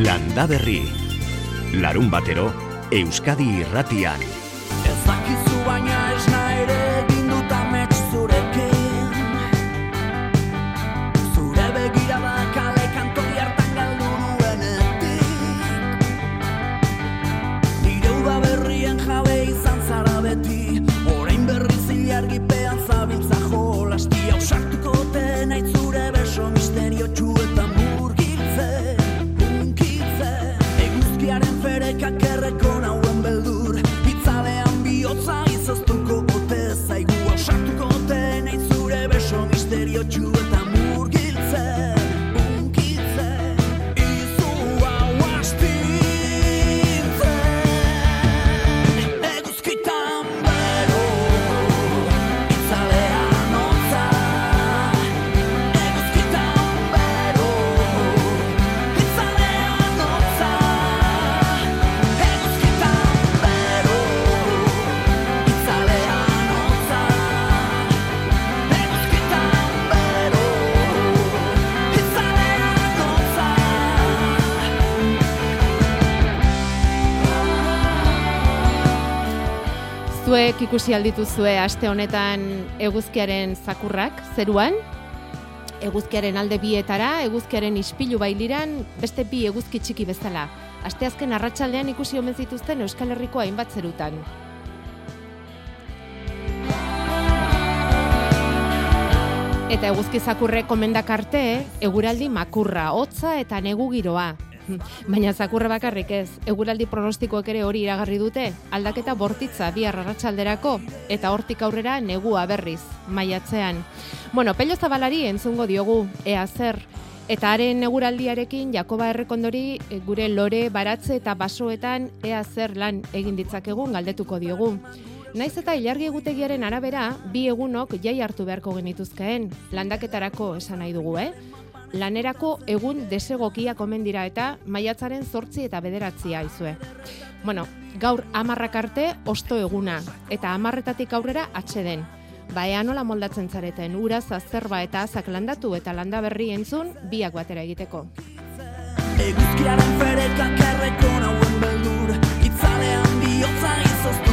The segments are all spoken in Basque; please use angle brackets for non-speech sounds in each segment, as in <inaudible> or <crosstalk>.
Landa Berri. Larun batero, Euskadi irratian. Zuek ikusi aldituzue aste honetan eguzkiaren zakurrak zeruan, eguzkiaren alde bietara, eguzkiaren ispilu bailiran, beste bi eguzki txiki bezala. Asteazken arratsaldean ikusi omen zituzten Euskal Herriko hainbat zerutan. Eta eguzki zakurrek komendak arte, eguraldi makurra, hotza eta negu giroa. <laughs> Baina zakurre bakarrik ez, eguraldi pronostikoek ere hori iragarri dute, aldaketa bortitza bihar arratsalderako eta hortik aurrera negua berriz, maiatzean. Bueno, pello zabalari entzungo diogu, ea zer, eta haren eguraldiarekin Jakoba Errekondori e, gure lore, baratze eta basoetan ea zer lan egin ditzakegun galdetuko diogu. Naiz eta ilargi egutegiaren arabera, bi egunok jai hartu beharko genituzkeen, landaketarako esan nahi dugu, eh? Lanerako egun desegokiak omen dira eta maiatzaren zortzi eta bederatzia izue. Bueno, gaur amarrak arte osto eguna eta amarretatik aurrera atxeden. Ba, ea nola moldatzen zareten, uraz azerba eta azak landatu eta landa berri entzun biak batera egiteko. Eguzkiaren ferekak erreko nauen beldur Itzalean bihotza ausartu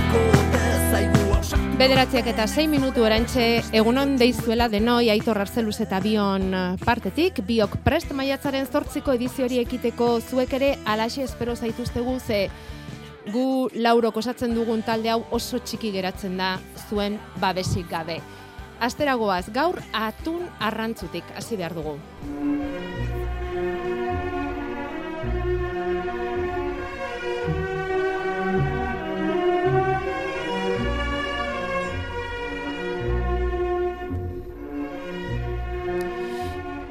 Bederatziak eta 6 minutu erantxe egunon deizuela denoi aitor arzeluz eta bion eh, partetik, biok prest maiatzaren zortziko ediziori ekiteko zuek ere alaxe espero zaituztegu ze gu laurok osatzen dugun talde hau oso txiki geratzen da zuen babesik gabe. Asteragoaz gaur atun arrantzutik hasi behar dugu.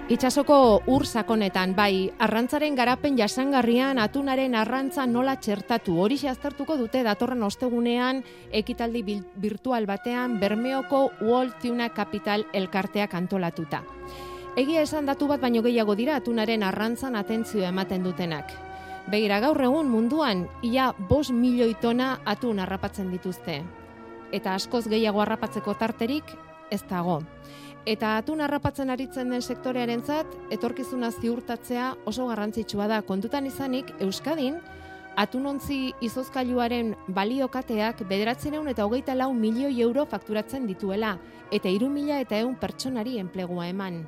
Itxasoko ur sakonetan, bai, arrantzaren garapen jasangarrian atunaren arrantza nola txertatu. Hori aztertuko dute datorren ostegunean ekitaldi virtual batean Bermeoko World Tuna Capital elkarteak antolatuta. Egia esan datu bat baino gehiago dira atunaren arrantzan atentzio ematen dutenak. Begira gaur egun munduan ia bos milioi tona atun harrapatzen dituzte. Eta askoz gehiago harrapatzeko tarterik ez dago. Eta atun harrapatzen aritzen den sektorearentzat etorkizuna ziurtatzea oso garrantzitsua da. Kontutan izanik Euskadin atunontzi izozkailuaren baliokateak bederatzireun eta hogeita lau milioi euro fakturatzen dituela, eta iru mila eta eun pertsonari enplegua eman.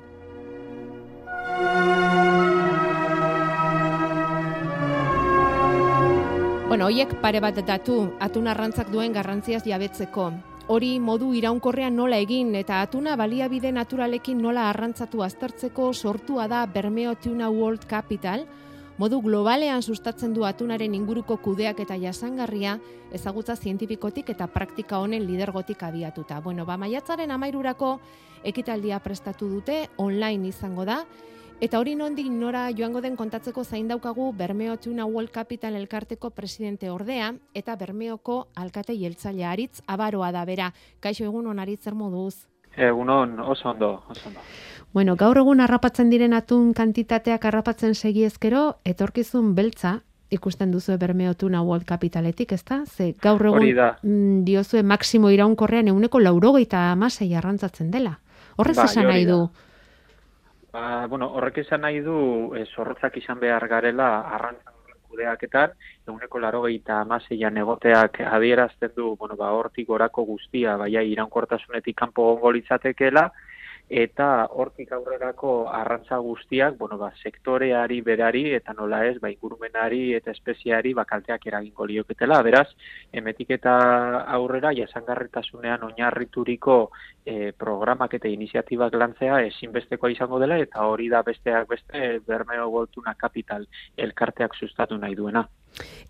Bueno, hoiek pare bat datu atun arrantzak duen garrantziaz jabetzeko. Hori modu iraunkorrean nola egin eta atuna baliabide naturalekin nola arrantzatu aztertzeko sortua da Bermeo Tuna World Capital, modu globalean sustatzen du atunaren inguruko kudeak eta jasangarria ezagutza zientifikotik eta praktika honen lidergotik abiatuta. Bueno, ba, maiatzaren amairurako ekitaldia prestatu dute, online izango da, Eta hori nondik nora joango den kontatzeko zain daukagu Bermeo Tuna World Capital elkarteko presidente ordea eta Bermeoko alkate jeltzaile aritz abaroa da bera. Kaixo egun on aritz zer moduz? Egunon, oso ondo, oso ondo. Bueno, gaur egun harrapatzen diren atun kantitateak harrapatzen segi ezkero, etorkizun beltza ikusten duzu Bermeo Tuna World Capitaletik, ezta? Ze gaur egun mm, diozue maksimo iraunkorrean euneko laurogeita amasei arrantzatzen dela. Horrez Bai, esan nahi da. Ba, bueno, horrek esan nahi du, e, zorrotzak izan behar garela arrantzan kudeaketan, eguneko laro gehieta amaseian egoteak adierazten du, bueno, ba, hortik gorako guztia, baina iraunkortasunetik kanpo gongo litzatekeela, eta hortik aurrerako arrantza guztiak, bueno, ba, sektoreari berari eta nola ez, ba, ingurumenari eta espeziari bakalteak eragingo lioketela. Beraz, emetik eta aurrera jasangarritasunean oinarrituriko e, programak eta iniziatibak lantzea ezinbestekoa izango dela eta hori da besteak beste Bermeo Goltuna Capital elkarteak sustatu nahi duena.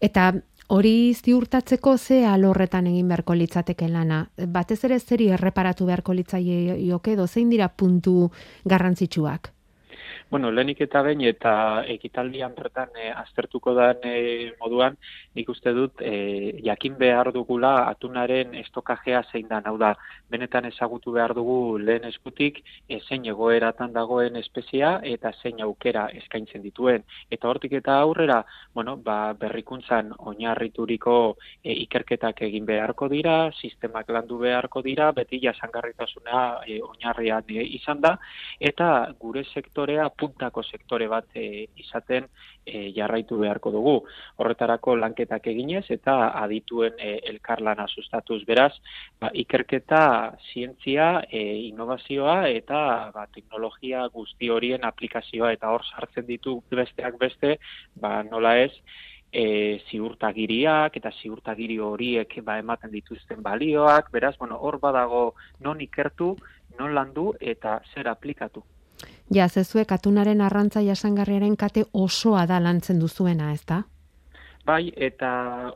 Eta hori ziurtatzeko ze alorretan egin beharko litzateke lana. Batez ere zeri erreparatu beharko litzaie joke, zein dira puntu garrantzitsuak? Bueno, lehenik eta behin eta ekitaldian bertan e, aztertuko da e, moduan, nik uste dut e, jakin behar dugula atunaren estokajea zein da, hau da, benetan ezagutu behar dugu lehen eskutik e, zein egoeratan dagoen espezia eta zein aukera eskaintzen dituen. Eta hortik eta aurrera, bueno, ba, berrikuntzan oinarrituriko e, ikerketak egin beharko dira, sistemak landu beharko dira, beti jasangarritasuna e, oinarrian e, izan da, eta gure sektorea puntako sektore bat e, izaten e, jarraitu beharko dugu. Horretarako lanketak eginez eta adituen e, elkarlana sustatuz beraz, ba, ikerketa, zientzia, e, innovazioa eta ba, teknologia guzti horien aplikazioa eta hor sartzen ditu besteak beste, ba, nola ez, e, ziurtagiriak eta ziurtagiri horiek ba, ematen dituzten balioak, beraz, bueno, hor badago non ikertu, non landu eta zer aplikatu. Ja, zezuek atunaren arrantza jasangarriaren kate osoa da lantzen duzuena, ez da? Bai, eta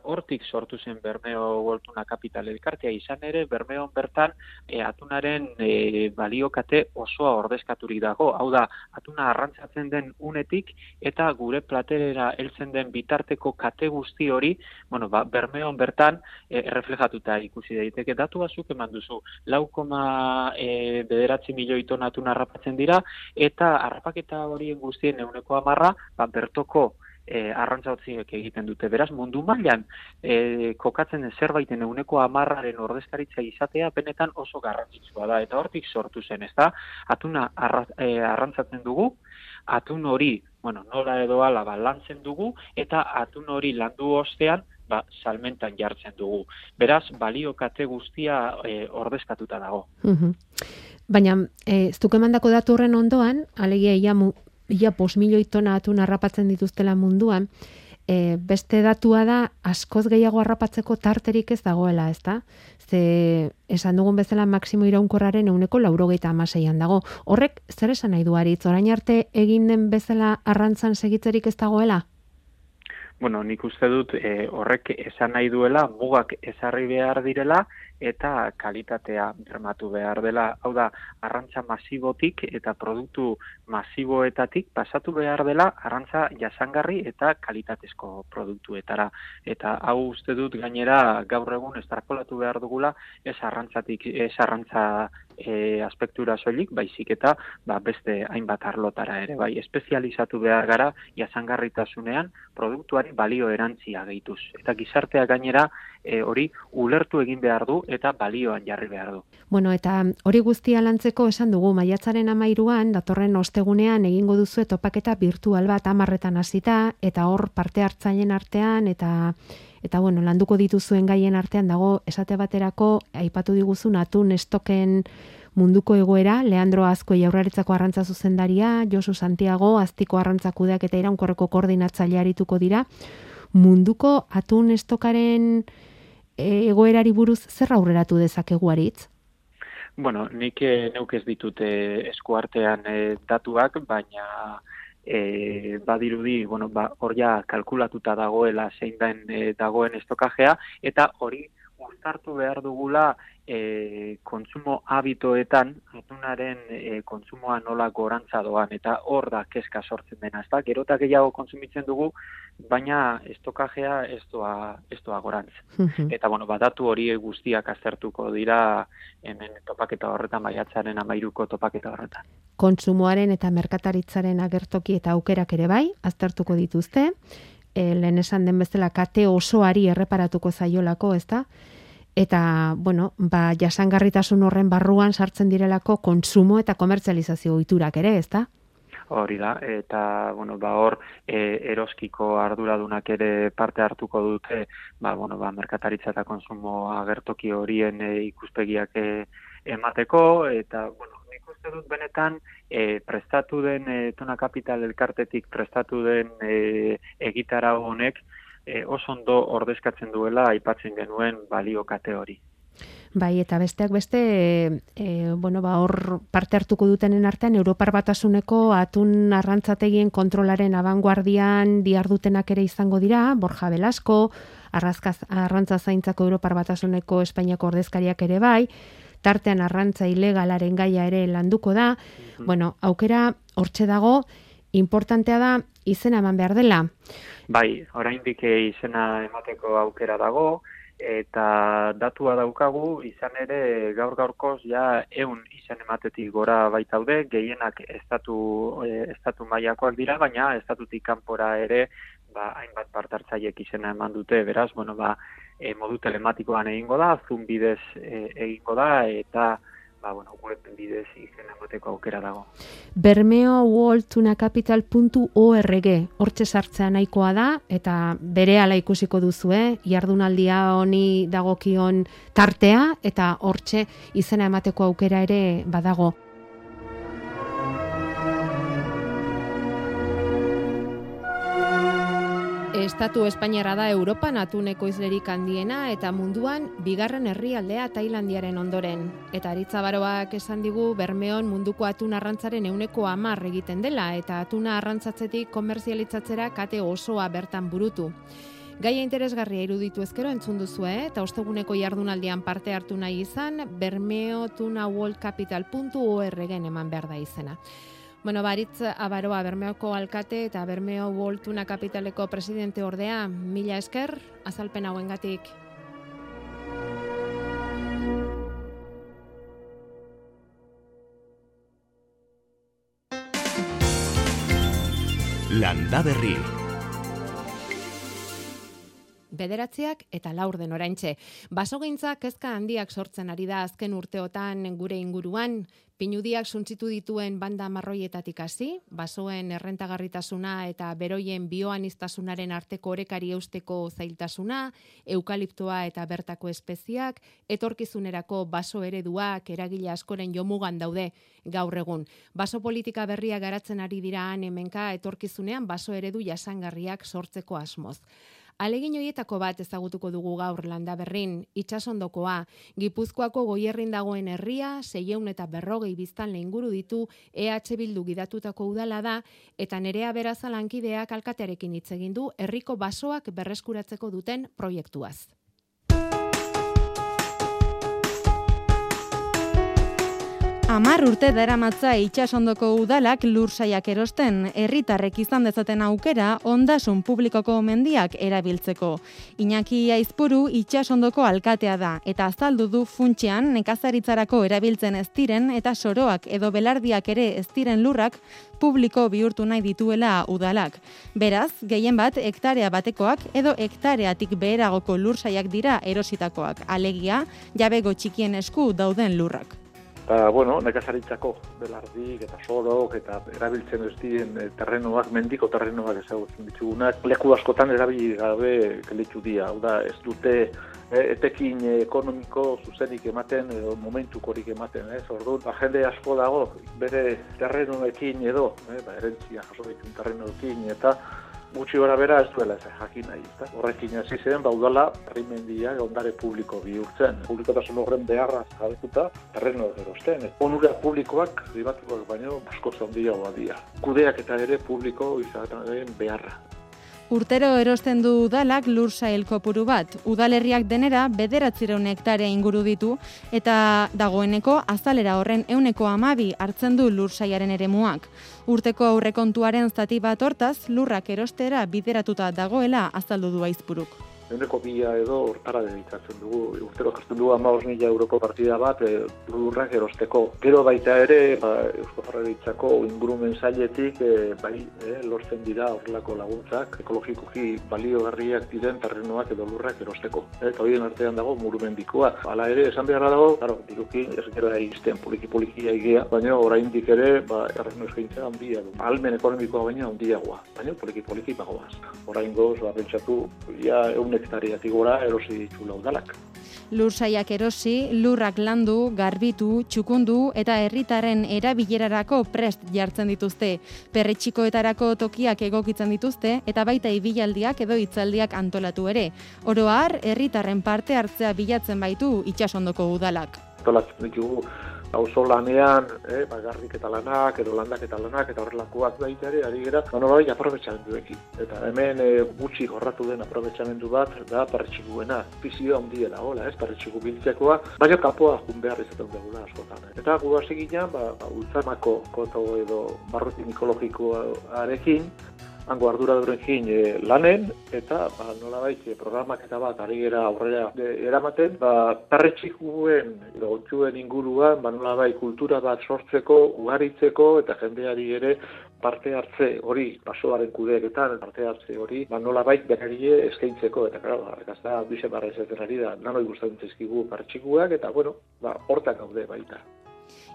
hortik sortu zen Bermeo Goltuna Kapital elkartea izan ere, Bermeon bertan e, atunaren e, baliokate osoa ordezkaturik dago. Hau da, atuna arrantzatzen den unetik eta gure platerera heltzen den bitarteko kate guzti hori, bueno, ba, Bermeon bertan e, erreflejatuta ikusi daiteke datu bazuk eman duzu. Lau koma e, bederatzi milioi ton atuna harrapatzen dira eta harrapaketa horien guztien euneko amarra, ba, bertoko e, arrantza egiten dute. Beraz, mundu mailan e, kokatzen zerbaiten euneko amarraren ordezkaritza izatea benetan oso garrantzitsua da. Eta hortik sortu zen, ez da? Atuna arra, e, arrantzatzen dugu, atun hori, bueno, nola edo ala, ba, lantzen dugu, eta atun hori landu ostean, ba, salmentan jartzen dugu. Beraz, balio kate guztia e, ordezkatuta dago. Baina, e, ez emandako datu horren ondoan, alegia ia ia pos milioi tona atun harrapatzen dituztela munduan, e, beste datua da askoz gehiago harrapatzeko tarterik ez dagoela, ezta? Ze esan dugun bezala maksimo iraunkorraren euneko laurogeita amaseian dago. Horrek zer esan nahi duaritz, orain arte egin den bezala arrantzan segitzerik ez dagoela? Bueno, nik uste dut e, horrek esan nahi duela, mugak ezarri behar direla, eta kalitatea bermatu behar dela. Hau da, arrantza masibotik eta produktu masiboetatik pasatu behar dela arrantza jasangarri eta kalitatezko produktuetara. Eta hau uste dut gainera gaur egun estrapolatu behar dugula ez arrantzatik, ez arrantza e, aspektura soilik, baizik eta ba, beste hainbat arlotara ere. Bai, espezializatu behar gara jasangarritasunean produktuari balio erantzia gehituz. Eta gizartea gainera e, hori ulertu egin behar du eta balioan jarri behar du. Bueno, eta hori guztia lantzeko esan dugu maiatzaren amairuan, datorren ostegunean egingo duzu topaketa virtual bat amarretan hasita eta hor parte hartzaileen artean eta eta bueno, landuko dituzuen gaien artean dago esate baterako aipatu diguzun atun estoken munduko egoera, Leandro Azko jaurraritzako arrantza zuzendaria, Josu Santiago, aztiko arrantzakudeak eta iraunkorreko koordinatzaile arituko dira, munduko atun estokaren egoerari buruz zer aurreratu dezakegu aritz? Bueno, nik eh, neuk ez ditute eskuartean e, datuak, baina e, badirudi, bueno, ba, hor ja kalkulatuta dagoela zein den e, dagoen estokajea, eta hori uztartu behar dugula e, kontsumo habitoetan atunaren e, kontsumoa nola gorantza doan eta hor da keska sortzen dena, ezta? Gero eta gehiago kontsumitzen dugu, baina estokajea ez doa, ez doa gorantz. eta bueno, badatu hori guztiak aztertuko dira hemen topaketa horretan baiatzaren amairuko topaketa horretan. Kontsumoaren eta merkataritzaren agertoki eta aukerak ere bai, aztertuko dituzte, e, lehen esan den bezala kate osoari erreparatuko zaiolako, ezta? Eta bueno, ba, jasangarritasun horren barruan sartzen direlako kontsumo eta komertzializazio ohiturak ere, ezta? hori da, eta, bueno, ba, hor, e, eroskiko arduradunak ere parte hartuko dute, ba, bueno, ba, merkataritza eta konsumo agertoki horien e, ikuspegiak e, emateko, eta, bueno, uste dut benetan, e, prestatu den, e, tona kapital elkartetik prestatu den e, egitara honek, e, oso ondo ordezkatzen duela aipatzen genuen balio kate hori. Bai, eta besteak beste, e, bueno, ba, hor parte hartuko dutenen artean, Europar Batasuneko atun arrantzategien kontrolaren abanguardian diardutenak ere izango dira, Borja Belasko, arrazkaz, arrantza zaintzako Europar Batasuneko Espainiako ordezkariak ere bai, tartean arrantza ilegalaren gaia ere landuko da, mhm. bueno, aukera hortxe dago, importantea da izena eman behar dela. Bai, oraindik izena emateko aukera dago, eta datua daukagu izan ere gaur gaurkoz ja ehun izan ematetik gora baitaude gehienak estatu e, estatu mailakoak dira baina estatutik kanpora ere ba hainbat partartzaileek izena eman dute beraz bueno ba e, modu telematikoan egingo da zoom bidez e, egingo da eta ba, bueno, web bidez izen emoteko aukera dago. bermeowaltunacapital.org hortxe sartzea nahikoa da, eta bere ala ikusiko duzu, eh? jardunaldia honi dagokion tartea, eta hortxe izena emateko aukera ere badago. Estatu Espainiara da Europan atuneko izlerik handiena eta munduan bigarren herrialdea Tailandiaren ondoren. Eta aritza baroak esan digu Bermeon munduko atun arrantzaren euneko amar egiten dela eta atuna arrantzatzetik komerzialitzatzera kate osoa bertan burutu. Gaia interesgarria iruditu ezkero entzun duzu, eta osteguneko jardunaldian parte hartu nahi izan, bermeotunaworldcapital.org eman behar da izena. Bueno, baritz abaroa Bermeoko alkate eta Bermeo Voltuna Kapitaleko presidente ordea, mila esker, azalpen hauengatik. Landa berri. Bederatziak eta laur den oraintxe. Basogintza kezka handiak sortzen ari da azken urteotan gure inguruan, Pinudiak suntzitu dituen banda marroietatik hasi, basoen errentagarritasuna eta beroien bioaniztasunaren arteko orekari eusteko zailtasuna, eukaliptoa eta bertako espeziak, etorkizunerako baso ereduak eragile askoren jomugan daude gaur egun. Baso politika berria garatzen ari dira hemenka etorkizunean baso eredu jasangarriak sortzeko asmoz. Alegin hoietako bat ezagutuko dugu gaur landa berrin, itxasondokoa, Gipuzkoako goierrin dagoen herria, seieun eta berrogei biztan lehinguru ditu, EH Bildu gidatutako udala da, eta nerea berazalankideak alkatearekin hitz egin du herriko basoak berreskuratzeko duten proiektuaz. Amar urte dara matza itxasondoko udalak lursaiak erosten, herritarrek izan dezaten aukera ondasun publikoko mendiak erabiltzeko. Iñaki Aizpuru itxasondoko alkatea da, eta azaldu du funtxean nekazaritzarako erabiltzen ez diren eta soroak edo belardiak ere ez diren lurrak publiko bihurtu nahi dituela udalak. Beraz, gehien bat hektarea batekoak edo hektareatik beheragoko lursaiak dira erositakoak, alegia jabego txikien esku dauden lurrak. Ba, bueno, nekazaritzako belardik eta sorok eta erabiltzen ez diren eh, terrenoak, mendiko terrenoak ezagutzen ditugunak, leku askotan erabili gabe kelitu dia. Hau da, ez dute eh, etekin ekonomiko zuzenik ematen edo momentukorik ematen. Ez, orduan, ba, jende asko dago bere terrenoekin edo, eh, ba, erentzia jaso ditun terrenoekin eta gutxi gora bera ez duela ez jakin nahi. Eta horrekin hasi zen, baudala, herrimendia ondare publiko bihurtzen. Publikotasun horren beharra jabetuta, terreno erosten. Onura publikoak, privatuak baino, asko zondia dira. Kudeak eta ere publiko izaten beharra. Urtero erosten du udalak lursail kopuru bat. Udalerriak denera bederatzireun hektarea inguru ditu eta dagoeneko azalera horren euneko amabi hartzen du lursaiaren eremuak. Urteko aurrekontuaren zati bat hortaz lurrak erostera bideratuta dagoela azaldu du aizpuruk. Euneko bia edo hortara dedikatzen dugu. Urtero jartzen dugu ama mila euroko partida bat e, lurrak erosteko. Gero baita ere, ba, Eusko Jarraritzako ingurumen zailetik e, bai, e, lortzen dira horrelako laguntzak, ekologikoki baliogarriak diren terrenoak edo lurrak erosteko. Eta horien artean dago murumendikoa. Hala ere, esan beharra dago, claro, diruki ez gara izten poliki-poliki aigea, baina oraindik ere, ba, errenu eskaintza handia du. Almen ekonomikoa baina handiagoa, baina poliki-poliki bagoaz. Orain goz, ba, pentsatu, ja, eun hektariatik gora erosi ditula udalak. Lur saiak erosi, lurrak landu, garbitu, txukundu eta herritarren erabilerarako prest jartzen dituzte. Perretxikoetarako tokiak egokitzen dituzte eta baita ibilaldiak edo hitzaldiak antolatu ere. Oro har, herritarren parte hartzea bilatzen baitu itsasondoko udalak. Antolatzen ditugu auzo lanean, eh, bagarrik eta lanak, edo landak eta lanak, eta horrelakoak baita ere, ari gara, bueno, bai, aprobetsamenduekin. Eta hemen e, gutxi gorratu den aprobetsamendu bat, da parretxikuena, fizioa handiela, hola, ez, parretxiku biltzekoa, baina kapoa jun behar izaten dugula askotan. Eh. Eta gu hasi ba, ba, ultzamako koto edo barrutin ekologikoarekin, hango arduradurekin e, lanen, eta ba, nola baitze, eh, programak eta bat ari gera aurrera e, eramaten, ba, tarretxikuen, edo inguruan, ba, nola bai, kultura bat sortzeko, ugaritzeko, eta jendeari ere parte hartze hori, basoaren kudeeketan, parte hartze hori, ba, nola bai, berarie eskaintzeko, eta gara, ba, ekazta, bize barra ari da, nano ikusten zizkigu partxikuak, eta, bueno, ba, hortak gaude baita.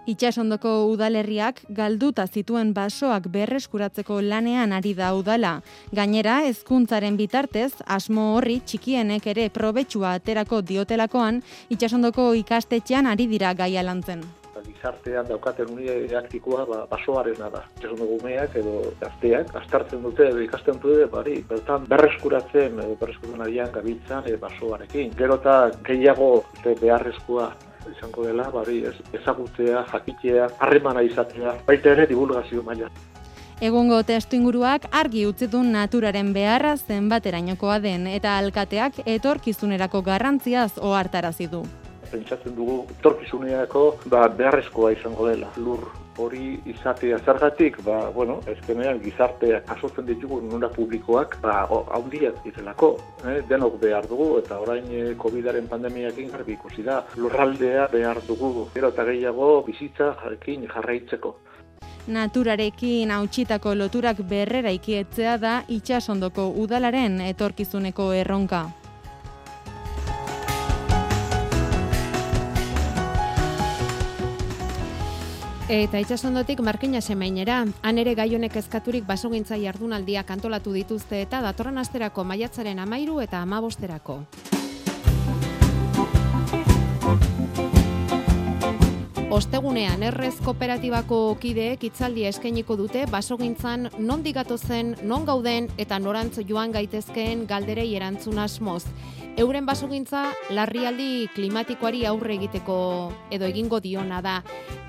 Itxasondoko udalerriak galduta zituen basoak berreskuratzeko lanean ari da udala. Gainera, hezkuntzaren bitartez, asmo horri txikienek ere probetsua aterako diotelakoan, itxasondoko ikastetxean ari dira gaia lantzen gizartean daukaten uniaktikoa ba, basoarena da. Esan gumeak edo gazteak, astartzen dute edo ikasten dute, bari, bertan berreskuratzen, edo berreskuratzen adian gabiltzan e, basoarekin. Gero eta gehiago beharrezkoa izango dela, bari, ez, ezagutzea, jakitea, harremana izatea, baita ere divulgazio maila. Egungo testu inguruak argi utzi du naturaren beharra zenbaterainokoa den eta alkateak etorkizunerako garrantziaz ohartarazi du. Pentsatzen dugu etorkizunerako ba, beharrezkoa izango dela. Lur hori izatea zergatik, ba, bueno, ezkenean gizarteak asotzen ditugu nuna publikoak, ba, haundiak direlako, eh? denok behar dugu, eta orain eh, COVID-aren pandemiakin garbi ikusi da, lurraldea behar dugu, gero eta gehiago bizitza jarekin jarraitzeko. Naturarekin hautsitako loturak berrera ikietzea da itxasondoko udalaren etorkizuneko erronka. Eta itxasondotik markina semainera, han ere gai ezkaturik basogintza jardunaldiak antolatu dituzte eta datorren asterako maiatzaren amairu eta amabosterako. Ostegunean errez kooperatibako kideek itzaldi eskainiko dute basogintzan non digatu zen, non gauden eta norantz joan gaitezkeen galderei erantzun asmoz euren basogintza larrialdi klimatikoari aurre egiteko edo egingo diona da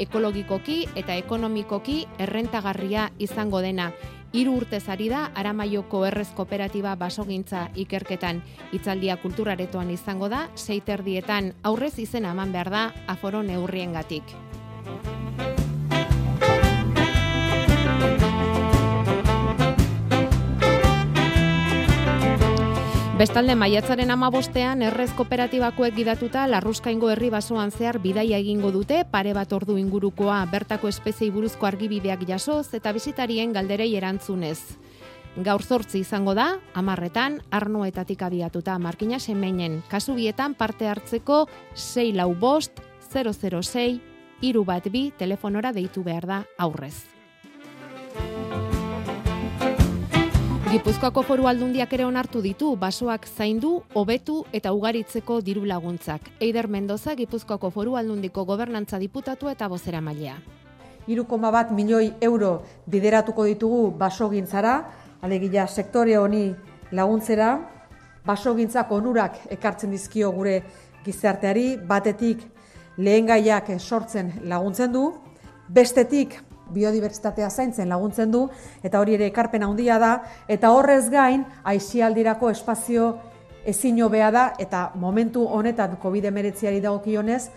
ekologikoki eta ekonomikoki errentagarria izango dena. Hiru urtez ari da Aramaioko Errez Kooperatiba basogintza ikerketan hitzaldia kulturaretoan izango da, seiterdietan aurrez izena eman behar da aforo neurriengatik. Bestalde maiatzaren amabostean errez kooperatibakoek gidatuta larruskaingo herri basoan zehar bidaia egingo dute pare bat ordu ingurukoa bertako espeziei buruzko argibideak jasoz eta bizitarien galderei erantzunez. Gaur zortzi izango da, amarretan, arnoetatik abiatuta markina semeinen. Kasu bietan parte hartzeko 6 lau bost, 006, iru bat bi telefonora deitu behar da aurrez. Gipuzkoako foru aldundiak ere onartu ditu, basoak zaindu, hobetu eta ugaritzeko diru laguntzak. Eider Mendoza, Gipuzkoako foru aldundiko gobernantza diputatu eta bozera mailea. Irukoma bat milioi euro bideratuko ditugu basogintzara, alegia sektore honi laguntzera, basogintzak onurak ekartzen dizkio gure gizarteari, batetik lehen gaiak sortzen laguntzen du, bestetik biodibertsitatea zaintzen laguntzen du eta hori ere ekarpen handia da eta horrez gain aisialdirako espazio ezin hobea da eta momentu honetan COVID-19ari dagokionez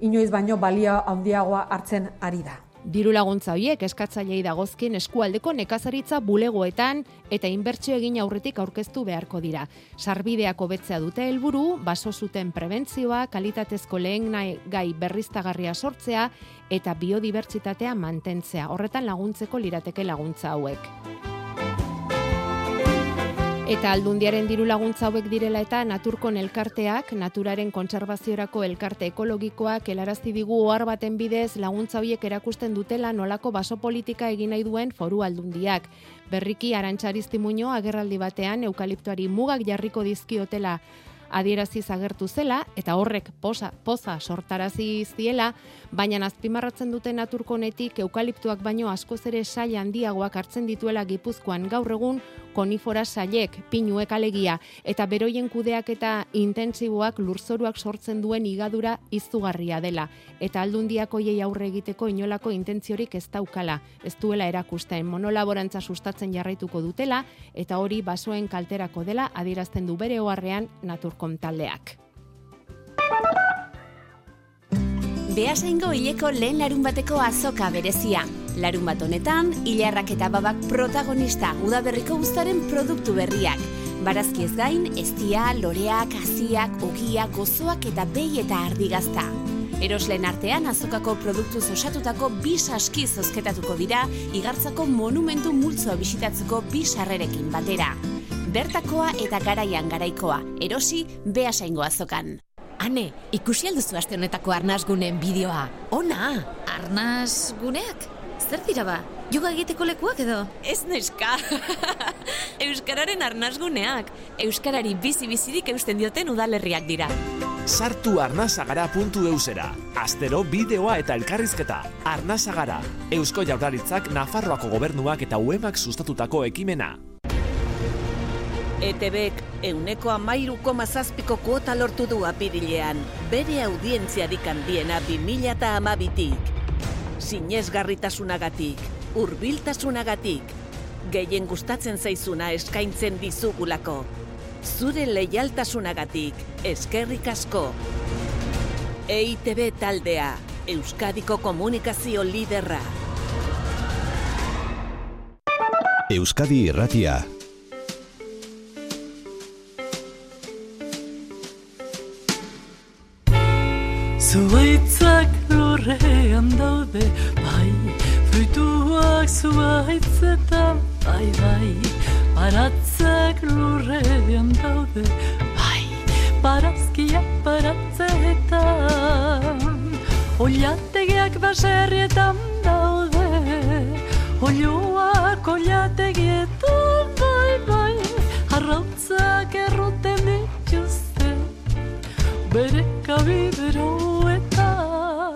inoiz baino balia handiagoa hartzen ari da. Diru laguntza horiek eskatzailei dagozkien eskualdeko nekazaritza bulegoetan eta inbertsio egin aurretik aurkeztu beharko dira. Sarbideako betzea dute helburu, baso zuten prebentzioa, kalitatezko lehen gai berriztagarria sortzea eta biodibertsitatea mantentzea. Horretan laguntzeko lirateke laguntza hauek. Eta aldundiaren diru laguntza hauek direla eta naturkon elkarteak, naturaren kontserbaziorako elkarte ekologikoak helarazi digu ohar baten bidez laguntza horiek erakusten dutela nolako baso politika egin nahi duen foru aldundiak. Berriki arantxaristi muño agerraldi batean eukaliptuari mugak jarriko dizkiotela adierazi agertu zela eta horrek posa, poza sortarazi ziela, baina azpimarratzen dute naturkonetik eukaliptuak baino askoz ere sail handiagoak hartzen dituela Gipuzkoan gaur egun konifora sailek, pinuek alegia, eta beroien kudeak eta intentsiboak lurzoruak sortzen duen igadura izugarria dela, eta aldundiak hoiei aurre egiteko inolako intentziorik ez daukala, ez duela erakusten, monolaborantza sustatzen jarraituko dutela, eta hori basoen kalterako dela adierazten du bere oharrean naturkon taldeak. Beasaingo hileko lehen larun bateko azoka berezia. Larun bat honetan, hilarrak eta babak protagonista udaberriko guztaren produktu berriak. Barazki ez gain, estia, loreak, aziak, ogiak, gozoak eta behi eta ardigazta. Erosleen artean azokako produktu osatutako bi saski zozketatuko dira, igartzako monumentu multzoa bisitatzeko bi sarrerekin batera. Bertakoa eta garaian garaikoa, erosi beasaingo azokan. Ane, ikusi alduzu aste honetako arnazgunen bideoa. Ona! Arnaz guneak? Zer dira ba? Yoga egiteko lekuak edo? Ez neska! <laughs> Euskararen arnazguneak. Euskarari bizi-bizirik eusten dioten udalerriak dira. Sartu arnazagara.eusera. Astero bideoa eta elkarrizketa. Arnazagara. Eusko jaurlaritzak Nafarroako gobernuak eta uemak sustatutako ekimena. ETBek euneko amairuko mazazpiko kuota lortu du apirilean, bere audientziarik handiena 2000 eta amabitik. Sinezgarritasunagatik, urbiltasunagatik, gehien gustatzen zaizuna eskaintzen dizugulako. Zure leialtasunagatik, eskerrik asko. EITB taldea, Euskadiko komunikazio liderra. Euskadi Irratia Zuaitzak lurrean daude, bai, fruituak zuaitzetan, bai, bai, baratzak lurrean daude, bai, barazkiak baratzetan, oliategiak baserrietan daude, olioak oliategietan, bai, bai, arrautzak erruten dituzte, bere kabiberoetan.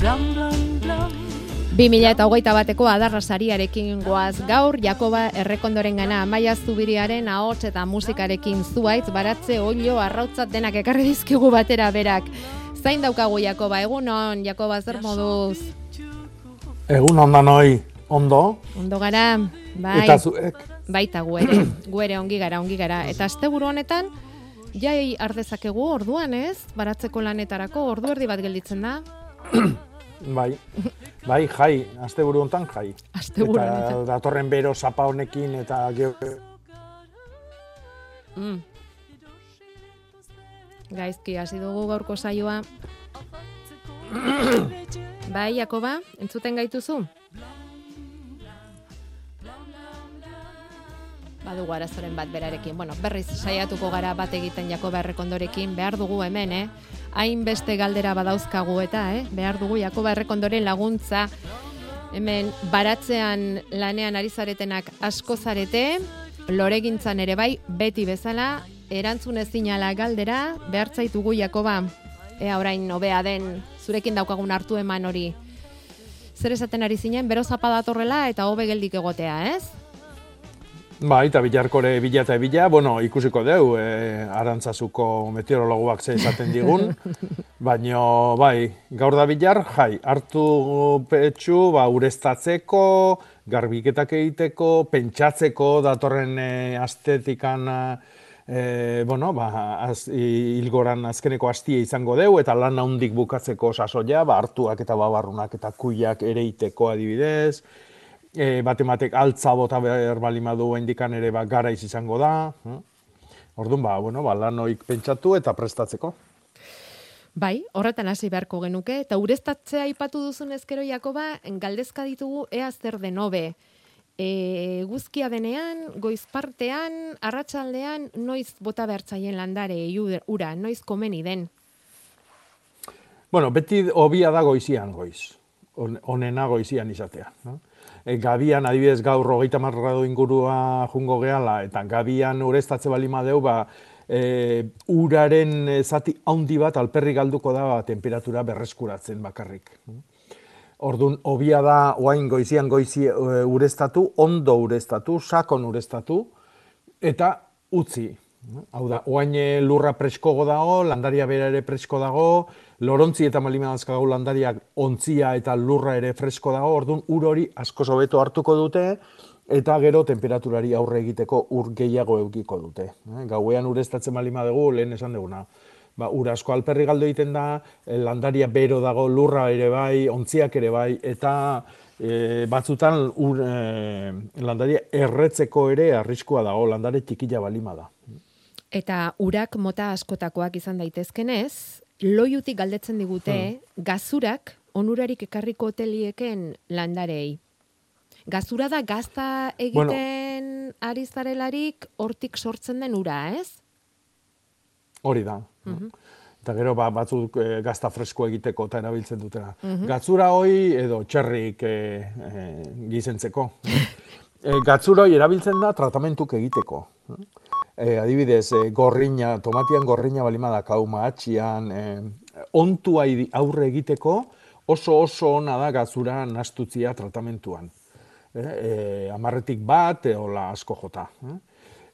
Blan, blan, blan, 2000 eta hogeita bateko adarra sariarekin goaz gaur, Jakoba errekondoren gana amaia zubiriaren ahots eta musikarekin zuaitz, baratze, olio, arrautzat denak ekarri dizkigu batera berak. Zain daukagu Jakoba, egunon, Jakoba, zer moduz? Egun ondan hoi, ondo, Ondo gara, bai. eta zuek. Baita <clears throat> gu ere, gu ere ongi gara, ongi gara. Eta asteburu honetan, jai ardezakegu orduan ez, baratzeko lanetarako, ordu erdi bat gelditzen da. <clears throat> Bai, bai, jai, asteburu hontan jai. Asteburu Eta honetan. datorren bero zapa honekin eta ge... Mm. Gaizki, hasi dugu gaurko saioa. <clears throat> bai, Jakoba, entzuten gaituzu? Badugu arazoren bat berarekin. Bueno, berriz saiatuko gara bat egiten Jakoba Errekondorekin, behar dugu hemen, eh? Hainbeste galdera badauzkagu eta, eh? Behar dugu Jakoba Errekondoren laguntza. Hemen baratzean lanean ari zaretenak asko zarete, loregintzan ere bai, beti bezala, erantzun ezinala galdera, behar zaitugu Jakoba, ea orain nobea den zurekin daukagun hartu eman hori. Zer esaten ari zinen, bero zapa datorrela eta hobe geldik egotea, ez? Bai, eta bilarkore bila eta bila, bueno, ikusiko deu, e, arantzazuko meteorologoak ze esaten digun, <laughs> baino, bai, gaur da bilar, jai, hartu petxu, ba, ureztatzeko, garbiketak egiteko, pentsatzeko, datorren e, astetikan e, bueno, ba, az, i- hilgoran azkeneko hastia izango deu, eta lan handik bukatzeko sasoia, ba, hartuak eta babarrunak eta kuiak ereiteko adibidez, e, bate batek altza bota behar bali madu indikan ere ba, garaiz izango da. eh? Orduan, ba, bueno, ba, lan hoik pentsatu eta prestatzeko. Bai, horretan hasi beharko genuke, eta ureztatzea aipatu duzun ezkero Jakoba, galdezka ditugu ea zer den hobe. E, guzkia denean, goiz partean, arratsaldean noiz bota behartzaien landare ura, noiz komeni den. Bueno, beti hobia da goizian goiz. On- Onena goizian izatea. No? E, gabian, adibidez, gaur hogeita gradu ingurua jungo gehala, eta gabian ureztatze bali madeu, ba, e, uraren zati handi bat alperri galduko da ba, temperatura berreskuratzen bakarrik. Orduan, hobia da, oain goizian goizi e, ondo ureztatu, sakon ureztatu, eta utzi. Hau da, oain e, lurra preskogo dago, landaria bera ere presko dago, lorontzi eta malima dazkagu landariak ontzia eta lurra ere fresko dago, orduan ur hori asko hobeto hartuko dute, eta gero temperaturari aurre egiteko ur gehiago eukiko dute. Eh, Gauean ureztatzen malima dugu, lehen esan duguna. Ba, ur asko alperri galdo egiten da, eh, landaria bero dago, lurra ere bai, ontziak ere bai, eta e, batzutan ur, e, landaria erretzeko ere arriskua dago, landare txikila balima da. Eta urak mota askotakoak izan daitezkenez, loiutik galdetzen digute, Hmm. gazurak onurarik ekarriko hotelieken landarei. Gazura da gazta egiten ari zarelarik hortik sortzen den ura, ez? Hori da. Eta gero ba, batzuk e, gazta fresko egiteko eta erabiltzen dutena. Mhm. Gatzura hoi edo txerrik e, e, gizentzeko. <laughs> e, gatzura hoi erabiltzen da tratamentuk egiteko. E, adibidez, e, gorriña, tomatian gorriña balima da kau mahatxian, e, ontua aurre egiteko oso oso ona da gatzura nastutzia tratamentuan. E, e, amarretik bat, e, hola asko jota. Eh?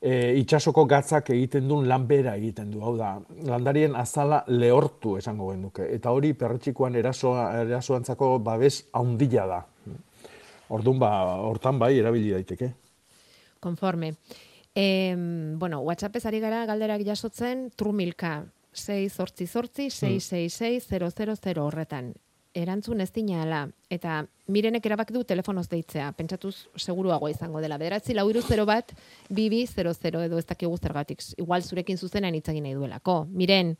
e, itxasoko gatzak egiten duen lan bera egiten du. Hau da, landarien azala lehortu esango genuke. Eta hori perretxikoan erasoa, erasoantzako babes haundila da. Orduan, ba, hortan bai, erabili daiteke. Konforme. E, bueno, WhatsAppez ari gara galderak jasotzen, trumilka, 6 zortzi zortzi, 666 horretan. Erantzun ez ala. Eta mirenek erabak du telefonoz deitzea. Pentsatuz seguruagoa izango dela. Bederatzi lau iru 0 bat, bibi 00 edo ez dakigu zergatik. Igual zurekin zuzenean hitz egin nahi duelako. Miren,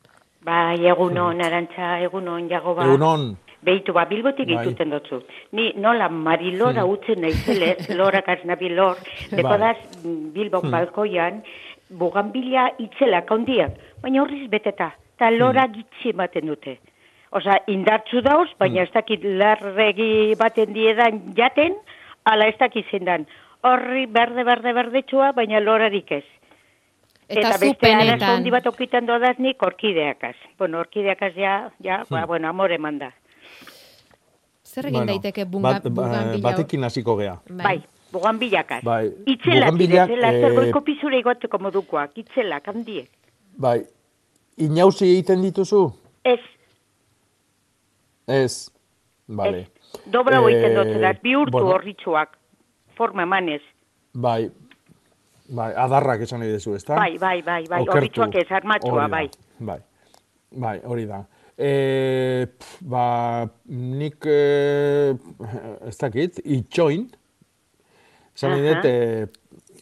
Bai, egunon, arantxa, egunon, jago ba. Egunon. Beitu, ba, bilbotik Bai. ituten dutzu. Ni nola marilora Hmm. utzen naizele, <laughs> lorak asna bilor, Bai. dekodaz Bilbok Hmm. balkoian, buganbila itzelak handiak, baina horriz beteta, eta lora Hmm. gitxi ematen dute. Osa, indartzu dauz, baina ez dakit larregi baten diedan jaten, ala ez dakit zendan. Horri berde, berde, berdetxua, baina lorarik ez. Eta zu beste arazo penetan. handi bat okitan dodaz nik orkideakaz. Bueno, orkideakaz ja, ja, ba, Hmm. bueno, amore manda. Zer egin daiteke bunga, bat, ba, buganbila- batekin hasiko gea. Bai, bugan bilakaz. Bai, Itzelak, buganbilak, itzela, eh, zer igoteko modukoak, itzelak, handiek. Bai, inauzi egiten dituzu? Ez, Ez. Vale. dobra eh, egiten dut, Eh, bi urtu bueno. horritxuak, forma emanez. Bai, bai, adarrak esan nahi dezu, ezta? Bai, bai, bai, bai, Okertu. horritxuak ez, da, bai. Bai, bai, hori da. E, pf, ba, nik, e, ez dakit, itxoin, esan dut, Aha. e,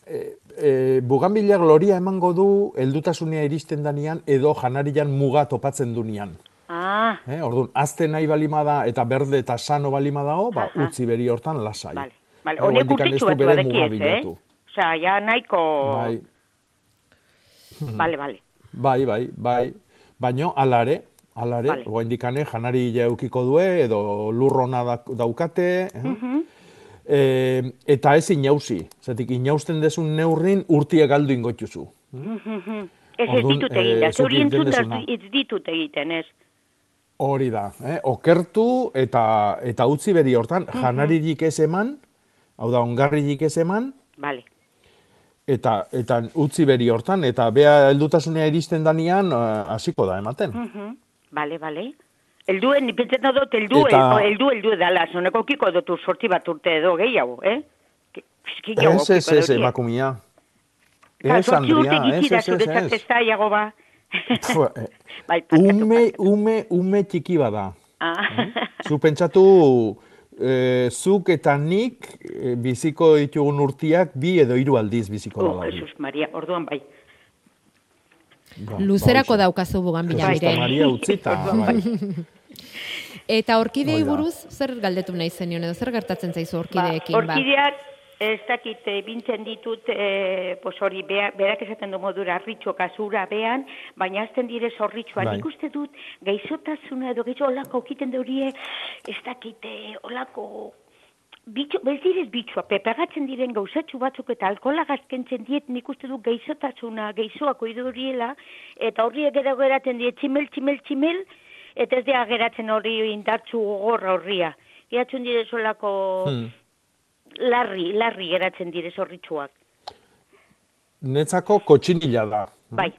e, e, buganbilak loria emango du heldutasunea iristen danean edo janarian muga topatzen dunean. Ah, Eh? Orduan, azte nahi balima da eta berde eta sano balima dago, ba, Aha. utzi beri hortan lasai. Vale, vale. Eh, Honek oraindikan ez urtitxu du bat bere badeki muga ez, eh? bilatu. Osa, ja nahiko... Bai, Bale, bale. bai, bai, bai. Baino, alare, alare, Vale. goindikane janari jaukiko due, edo lurrona da- daukate, eh? Mhm. Eh, eta ez inauzi. Zatik, inausten dezun neurrin urtia galdu ingotxuzu. Mhm. Ez ez Orduan, ditut egin da, eh, egiten dezuna. ez ditut egiten, ez. Hori da, eh? okertu eta eta utzi beri hortan, janaririk ez eman, hau da, ongarririk ez eman, Bale. eta, eta utzi beri hortan, eta bea heldutasunea iristen danean, eh, hasiko da ematen. Mhm. Bale, bale. Elduen, pentsetan dut, eldu, Eta- eldu, eldu dala, zoneko kiko dutu sorti bat urte edo gehiago, eh? Ez, ez, ez, dutie. emakumia. Ez, Andrea, ez, ez, ez, ez. ba. <laughs> Eh, <laughs> Bai, ume, ume, ume txiki bada. Ah. Zu pentsatu, e, zuk eta nik e, biziko ditugun urtiak bi edo hiru aldiz biziko Oh, da. Jesus Maria, orduan bai. Ba, Luzerako ba, daukazu bugan bila Jesús eta Maria utzita, <laughs> bai. Eta orkidei buruz, zer galdetu nahi zenion edo zer gertatzen zaizu Ba, orkideekin ba? orkideak, ez dakit, e, bintzen ditut, e, pues hori, bea, berak esaten du modura, arritxo kasura bean, baina azten dire zorritxoa. Bai. Nik uste dut, gaizotasuna edo gaizo olako okiten deurie, ez dakite olako Bitxo, bez direz bitxoa, pepegatzen diren gauzatxu batzuk eta alkola gazkentzen diet nik uste du geizotasuna, geizoako iduriela, eta horri gero geratzen diet tximel, tximel, tximel, eta ez dira geratzen hori indartzu gogorra horria. Geratzen dire solako Hmm. larri, larri geratzen dire zorritxuak. Netzako kotxinila da. Bai,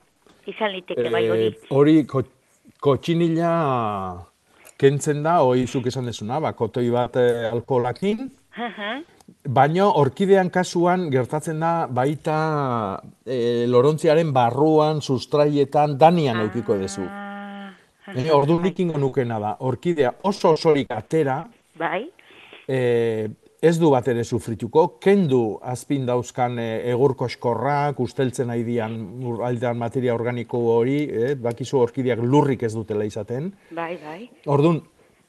izan liteke bai hori. Eh, hori ko, kotxinila kentzen da, zuk esan dezuna, ba, kotoi bat eh, alkoholakin, Aha. baino orkidean kasuan gertatzen da baita eh, lorontziaren barruan, sustraietan, danian eukiko dezu. Eh, ordu nukena da, orkidea oso osorik atera, Bai, eh, ez du bat ere sufrituko, kendu azpin dauzkan e, egur koskorrak, usteltzen nahi dian aldean materia organiko hori, eh, bakizu orkideak lurrik ez dutela izaten. bai, bai. Orduan,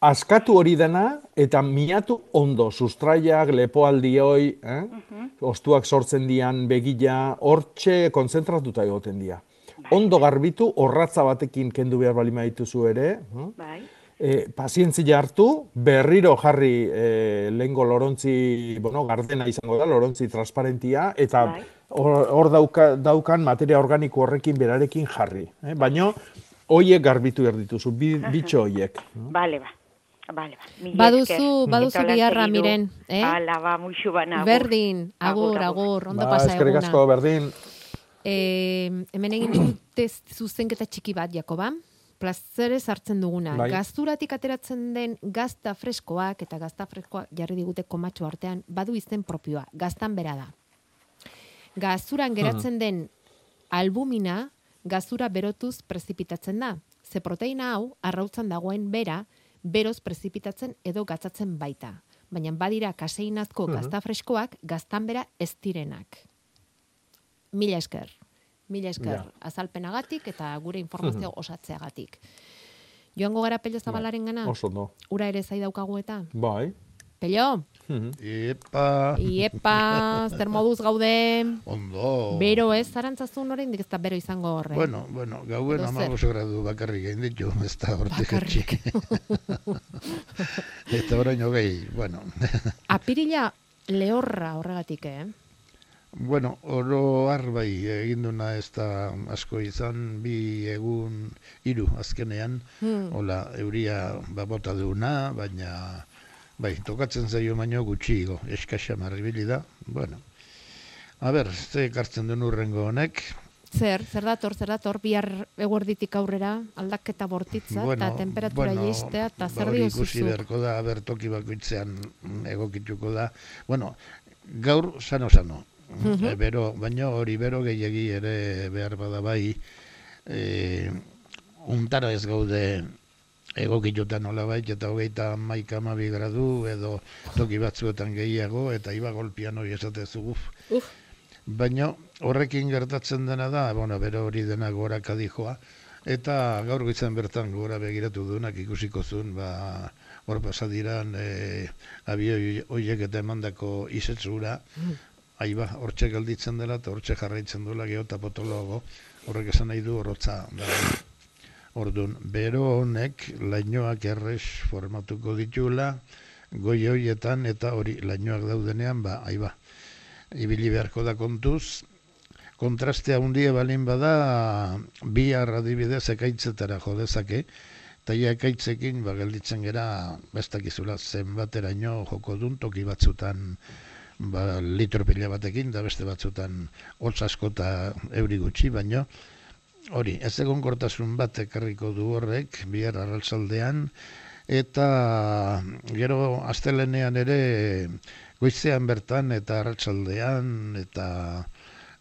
askatu hori dena eta miatu ondo, sustraiak, lepoaldioi, eh? ostuak sortzen dian begila, hortxe konzentratuta egoten dira. Ondo garbitu, horratza batekin kendu behar balima dituzu ere, eh? Bai. E, pazientzia hartu, berriro jarri e, lehengo lorontzi, bueno, gardena izango da, lorontzi transparentia, eta Bai. hor hor dauka, daukan materia organiko horrekin berarekin jarri. Eh? Baina, hoiek garbitu behar dituzu, bi, bitxo hoiek. Bale, ba. Bale, ba. Baduzu- baduzu biharra. Miren, eh? Ala, ba, muixu bana. agur. Berdin, agur, agur, ondo Ba, pasa eguna. asko, berdin. E, hemen egin dute zuzenketa txiki bat, Jakoba. Plazerez hartzen duguna. Bai. Gazturatik ateratzen den gazta freskoak eta gazta freskoak jarri digute komatxo artean, badu izen propioa, gaztan bera da. Gazuran geratzen den albumina, gazura berotuz prezipitatzen da. Ze proteina hau, arrautzan dagoen bera, beroz prezipitatzen edo gatzatzen baita. Baina badira kaseinazko gazta freskoak, gaztan bera ez direnak. Mila esker. Mila esker Ja. azalpenagatik eta gure informazio Mhm. osatzeagatik. Joango gara Pello Zabalaren gana? Oso ondo. Ura ere zai daukagu eta? Bai. Pello? Epa. Iepa, <laughs> zer moduz gaude? Ondo. Bero ez, zarantzazun oraindik ez da bero izango horre. Bueno, bueno, gauen amabos gradu bakarrik egin ditu, ez da hortik etxik. <laughs> Eta orain hogei, bueno. Apirila lehorra horregatik, eh? Bueno, oro har bai egin duna ez da asko izan, bi egun, hiru azkenean, Hmm. hola, euria ba, bota duna, baina bai, tokatzen zaio baino gutxigo, eskasa marribili da, bueno. A ber, ze ekartzen duen urrengo honek, Zer, zer dator, zer dator, bihar eguerditik aurrera, aldaketa bortitza, eta temperatura bueno, jaistea, eta zer hori diozu ikusi zuk? beharko da, bertoki bakoitzean mm, egokituko da. Bueno, gaur sano-sano. Mhm. E, bero, baina hori bero gehiegi ere behar bada bai, e, untara ez gaude egokituta nola bait, eta hogeita maika amabi gradu, edo toki batzuetan gehiago, eta iba golpian hori esatezu guf. Uf. Baina horrekin gertatzen dena da, bueno, bero hori dena gora kadijoa, eta gaur goitzen bertan gora begiratu duenak ikusiko zuen, ba, hor pasadiran e, abioi hoiek eta emandako izetzura, aiba, hortxe gelditzen dela eta hortxe jarraitzen duela geota potologo, horrek esan nahi du horotza da. Orduan, bero honek lainoak errez formatuko ditula, goi hoietan eta hori lainoak daudenean, ba, aiba, ibili beharko da kontuz, kontrastea hundie balin bada, bi adibidez ekaitzetara jodezake, eta ia ekaitzekin ba, gelditzen gera, ez dakizula zenbateraino joko dun toki batzutan ba, litro pila batekin, da beste batzutan hotz asko eta euri gutxi, baino hori, ez egon kortasun bat ekarriko du horrek, bihar arraltzaldean, eta gero astelenean ere goizean bertan eta arratsaldean eta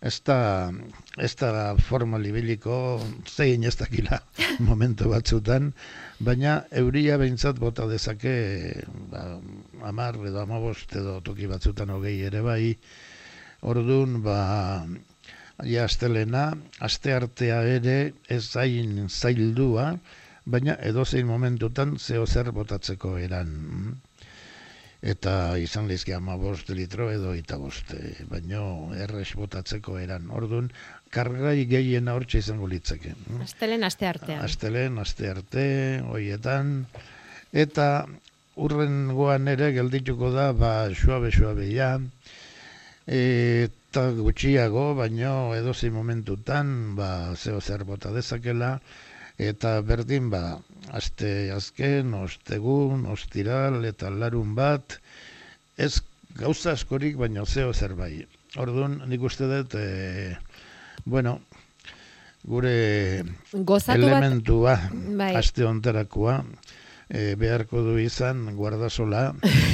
ez da, ez da forma libiliko, zein ez dakila <laughs> momentu batzutan, baina euria behintzat bota dezake ba, amar edo amabost edo toki batzutan hogei ere bai, orduan, ba, ja astelena, aste artea ere ez zain zaildua, baina edozein momentutan zeo zer botatzeko eran eta izan lizke ama bost litro edo eta bost, e, baino errex botatzeko eran. Orduan, kargai gehiena hortxe izango litzake. Astelen aste artean. Astelen aste arte, hoietan, eta urren goan ere geldituko da, ba, suabe suabe ja, eta gutxiago, baino edozi momentutan, ba, zeo zer bota dezakela, eta berdin ba, aste azken, ostegun, ostiral eta larun bat, ez gauza askorik, baina zeo zer bai. Orduan, nik uste dut, e, bueno, gure Gozatu elementua, bai. aste onterakoa, e, beharko du izan guardasola,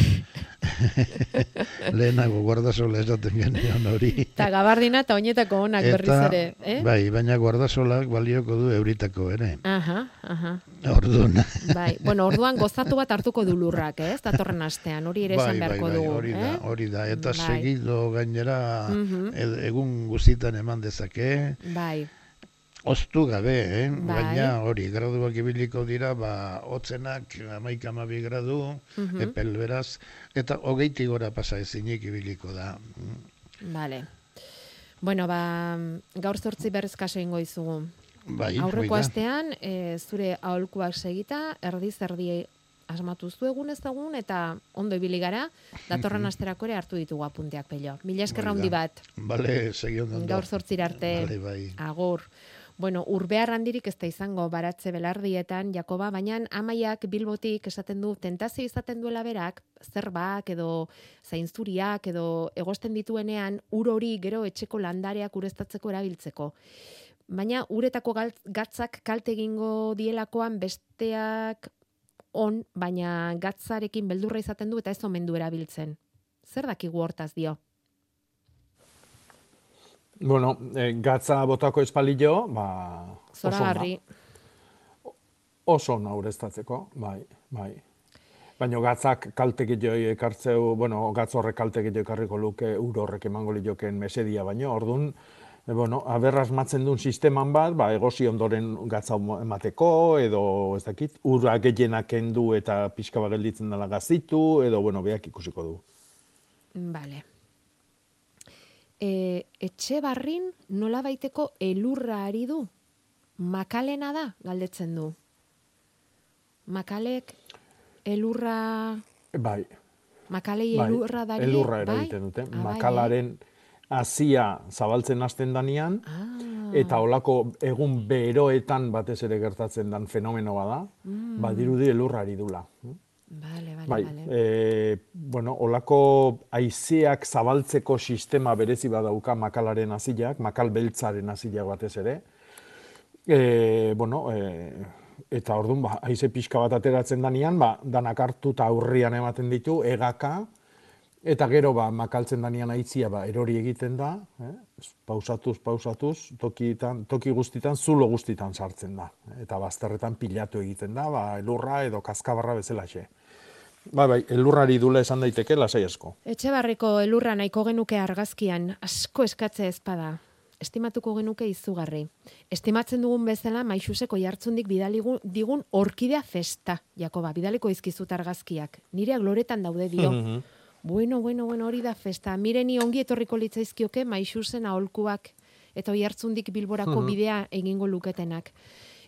<laughs> <laughs> lehenago guardasola esaten genion hori. Eta gabardina eta oinetako onak berriz ere, eh? Bai, baina guardasolak balioko du euritako ere. Aha, aha. Orduan. Bai, bueno, orduan gozatu bat hartuko du lurrak, eh? Datorren astean, hori ere esan bai, beharko bai, dugu, hori da, eh? hori da. Eta Bai. segido gainera Mhm. ed- egun guztitan eman dezake. Bai. Oztu gabe, eh? Bai. Baina hori, graduak ibiliko dira, ba, hotzenak amaik amabi gradu, Mhm. epel beraz, eta hogeiti gora pasa ezinik ibiliko da. Vale. Bueno, ba, gaur zortzi berriz kaso ingo izugu. Bai, Aurreko astean, e, zure aholkuak segita, erdi zerdi asmatu zu egun ez egun, eta ondo ibili gara, datorren asterako ere hartu ditugu apunteak pello. Mila eskerra handi bat. Bale, segion. Gaur zortzira arte. Bale, bai. Agur. Bueno, urbehar handirik ez da izango baratze belardietan, Jakoba, baina amaiak bilbotik esaten du tentazio izaten duela berak, zerbak edo zainzuriak edo egosten dituenean, ur hori gero etxeko landareak ureztatzeko erabiltzeko. Baina uretako gatzak kalte egingo dielakoan besteak on, baina gatzarekin beldurra izaten du eta ez omen du erabiltzen. Zer dakigu hortaz dio? Bueno, e, gatza botako espalillo, ba. Zoragarri. Oso ona ureztatzeko, bai, bai. Baina gatzak kalte gehiago ekartzeu, bueno, gatz horrek kalte gehiago ekarriko luke ur horrek emango lioken mesedia, baino, orduan, e, bueno, aberraz matzen duen sisteman bat, ba, egosi ondoren gatza emateko, edo, ez dakit, ura gehienak kendu eta pixka bat gelditzen dela gazitu, edo, bueno, beak ikusiko du. Vale. E, etxe barrin nola baiteko elurra ari du? Makalena da, galdetzen du. Makalek elurra... Bai, Makalei bai, elurra darie? elurra bai? eragiten dute. Ah, bai, Makalaren hasia zabaltzen hasten danean, Ah. eta olako egun beroetan batez ere gertatzen dan fenomeno bada, Mm. badirudi elurrari dula. Vale, vale, Bai, vale. e, bueno, olako haizeak zabaltzeko sistema berezi badauka makalaren haziak, makal beltzaren haziak batez ere. E, bueno, e, eta orduan, ba, haize pixka bat ateratzen danean, ba, danak hartu eta aurrian ematen ditu, egaka, eta gero ba, makaltzen danean aitzia ba, erori egiten da, eh? pausatuz, pausatuz, tokitan, toki guztitan, zulo guztitan sartzen da. Eta bazterretan pilatu egiten da, ba, elurra edo kaskabarra bezalaxe. Bai, bai, elurrari dula esan daiteke lasai asko. Etxe barriko elurra nahiko genuke argazkian, asko eskatze ezpada. Estimatuko genuke izugarri. Estimatzen dugun bezala, maixuseko jartzundik bidaligu digun orkidea festa, Jakoba, bidaliko izkizut argazkiak. Nireak loretan daude dio. Bueno, bueno, bueno, hori da festa. Mireni ongi etorriko litzaizkioke maixusen aholkuak eta oi hartzundik bilborako Mhm. bidea egingo luketenak.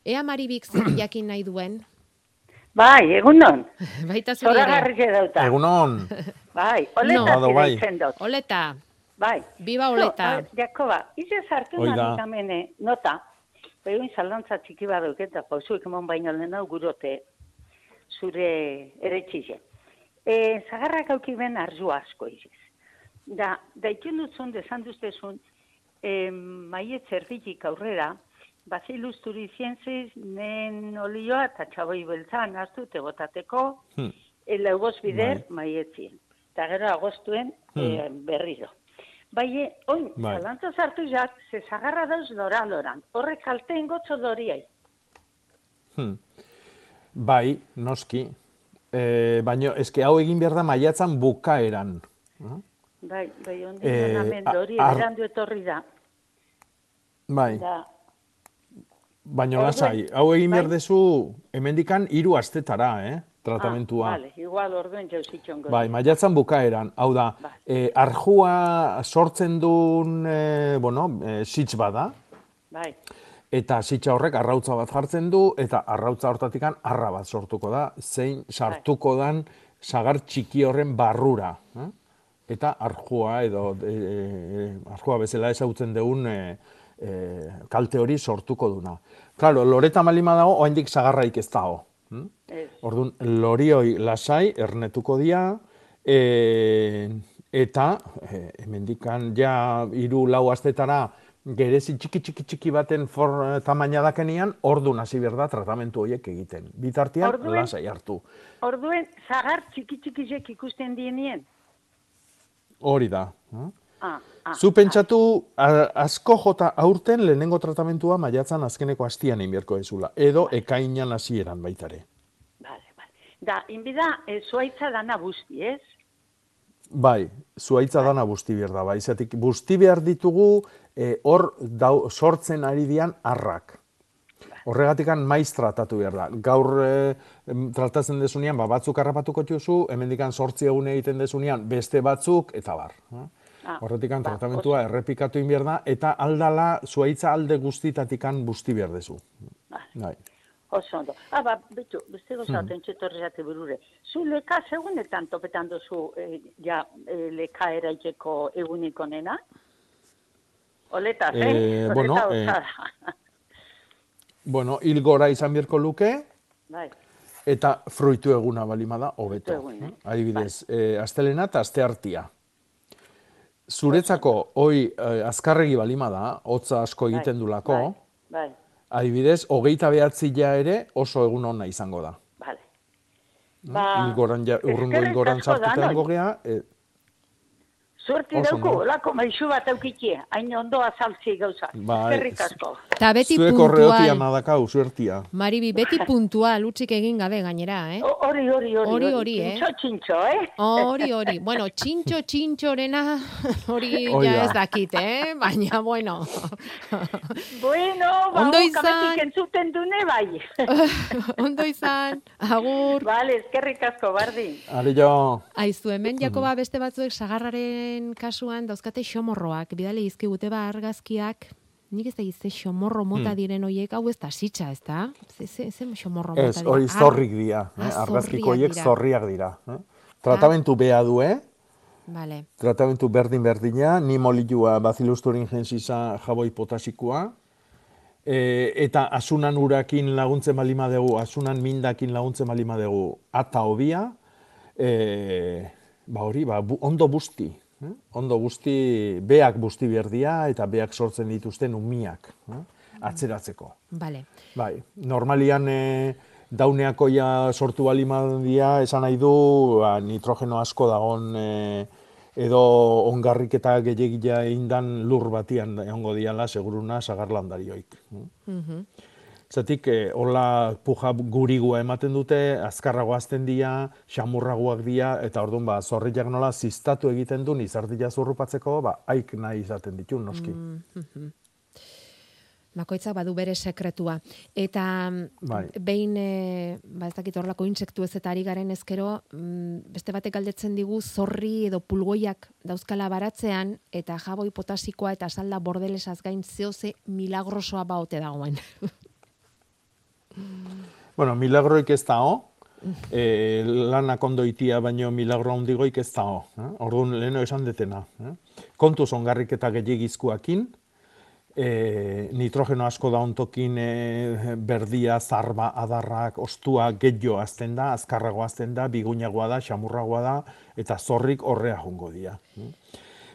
Ea Maribik jakin nahi duen? Bai, egunon. <laughs> Baita zuri ere. Zoragarri dauta. Egunon. <laughs> Bai, oleta No. Bai. deitzen dut. Oleta. Bai. Biba oleta. No, a- Jakoba, ize sartu Hoi da. nahi tamene, nota, behin zalantza txiki baduk eta pausuik emon baino lehena gurote zure ere txize. E, zagarrak auki ben arzu asko iziz. Da, daitun dutzun, desan duztezun, e, maiet zerditik aurrera, Bazilus turizienziz, nen olioa eta txaboi beltzan hartu tegotateko, Hmm. el agoz bider Bai. maietzien. Eta gero agostuen Hmm. eh, berriro. Bai, e, oin, Bai. zalantza sartu jak, ze zagarra dauz lora loran. Horrek kalte ingotzo doriai. Hmm. Bai, noski. E, baina, eske hau egin behar da maiatzan bukaeran. no? Bai, bai, ondi Eh, eh, a- hori ar- etorri da. Bai, Da, baina lasai, hau egin behar bai? dezu hemendikan hiru astetara, eh? Tratamentua. Ah, vale, igual orduen jauzitxongo. Bai, maiatzan bukaeran. Hau da, e, arjua sortzen duen, e, bueno, e, sitz bada, Bai, eta sitza horrek arrautza bat jartzen du, eta arrautza hortatikan arra bat sortuko da, zein sartuko dan sagar txiki horren barrura. Eh? Eta arjua, edo e, e, arjua bezala ezagutzen dugun e, e, kalte hori sortuko duna. Claro, loreta malima dago, oaindik sagarraik ez dago. hm? ez. Orduan, lorioi lasai, ernetuko dia, e, eta e, hemendikan ja hiru lau astetara gerezi txiki txiki txiki baten for tamaina dakenian, ordun hasi behar da tratamentu horiek egiten. Bitartean, Orduen- lasai hartu. Orduen, zagar txiki txikizek ikusten dienien. Hori da. hm? Ah, ah, Zu pentsatu, a- asko jota aurten lehenengo tratamentua maiatzan azkeneko hastian egin beharko ezula. Edo ekainan hasieran baitare. Da, inbida, e, zuaitza dana busti, ez? Bai, zuaitza dana busti behar da, bai. Zatik, busti behar ditugu eh, hor dau, sortzen ari dian arrak. Horregatikan maiz tratatu behar da. Gaur eh, em, tratatzen desunean, ba, batzuk harrapatuko txuzu, hemendikan sortzi egun egiten desunean, beste batzuk, eta bar. Eh? Ah, Horretikan ba, tratamentua errepikatu egin behar da, eta aldala zuaitza alde guztitatikan busti behar dezu. Bai. Oso ondo. Ah, ba, bitu, beste gozaten txetorri zate burure. Zu leka segunetan topetan duzu eh, ja, eh, leka eraiteko egunik onena? Oletaz, eh? Eh, bueno, Oleta eh, osada. <laughs> Bueno, hilgora izan beharko luke, bai, Eta fruitu eguna balima da, hobeto. Eh? Adibidez, eh, astelena eta asteartia. Zuretzako, hoi, eh, azkarregi balima da, hotza asko egiten dulako, bai, adibidez, hogeita behatzila ere oso egun ona izango da. bale. Mm? Ba, ja, urrungo hilgoran danoi. gogea, eh, Dauku, ondo. olako maixu bat aukitie, hain ondo azaltzi gauza. Bai, Eskerrik asko. Ta beti zuek puntual. horreotia nadakau, zuertia. Maribi, beti puntual, utzik egin gabe gainera, eh? Hori, hori, hori. Hori, hori, eh? Txintxo, txintxo, eh? Hori, hori. Bueno, txintxo, txintxorena, <laughs> hori Hoi ja da. ez dakit, eh? Baina, bueno. Bueno, ba, Ondo izan. entzuten dune bai. <laughs> Ondo izan, agur. Vale, eskerrik asko, bardin. Are jo, Aizu, hemen. Jakoba beste batzuek sagarraren kasuan dauzkate xomorroak, bidali izkigute ba argazkiak, nik ez da ze xomorro mota Hmm. diren hoiek, hau ez da sitxa, ez da? Ze, ze, xomorro mota ez, hori Ah, zorrik dira, eh? ah, argazkiko dira. zorriak dira. Eh? Tratamentu beha du, eh? Vale. Tratamentu berdin-berdina, ni molilua Bacillus thuringiensisa jaboi potasikoa, e, eta asunan urakin laguntzen balima dugu, asunan mindakin laguntzen balima dugu, ata hobia, e, ba hori, ba, bu, ondo busti. Eh? Ondo busti, beak busti berdia eta beak sortzen dituzten umiak, eh? atzeratzeko. Vale. Bai, normalian e, dauneako ja sortu balimadia esan nahi du ba, nitrogeno asko dagon e, edo ongarrik eta gehiagia indan lur batian egongo diala seguruna sagarlandarioik. Mhm. Zatik, e, hola puja gurigua ematen dute, azkarrago azten dira, xamurragoak dira, eta orduan ba, zorriak nola ziztatu egiten du, izardia zurrupatzeko, ba, aik nahi izaten ditu, noski. Mhm. Bakoitzak badu bere sekretua. Eta mm, Bai. behin, e, ba ez dakit horrelako insektu ez eta ari garen ezkero, mm, beste batek galdetzen digu zorri edo pulgoiak dauzkala baratzean, eta jaboi potasikoa eta salda bordelesaz gain zehoze milagrosoa baote dagoen. <laughs> Bueno, milagroik ez dao, e, lanak ondo itia baino milagro handigoik ez dao. Eh? Orduan leheno esan detena. Eh? Kontuz ongarrik eta gehiagizkuakin, e, nitrogeno asko da ontokin e, berdia, zarba, adarrak, ostua gehiago azten da, azkarrago azten da, biguinagoa da, xamurragoa da, eta zorrik horrea jongo dira. eh?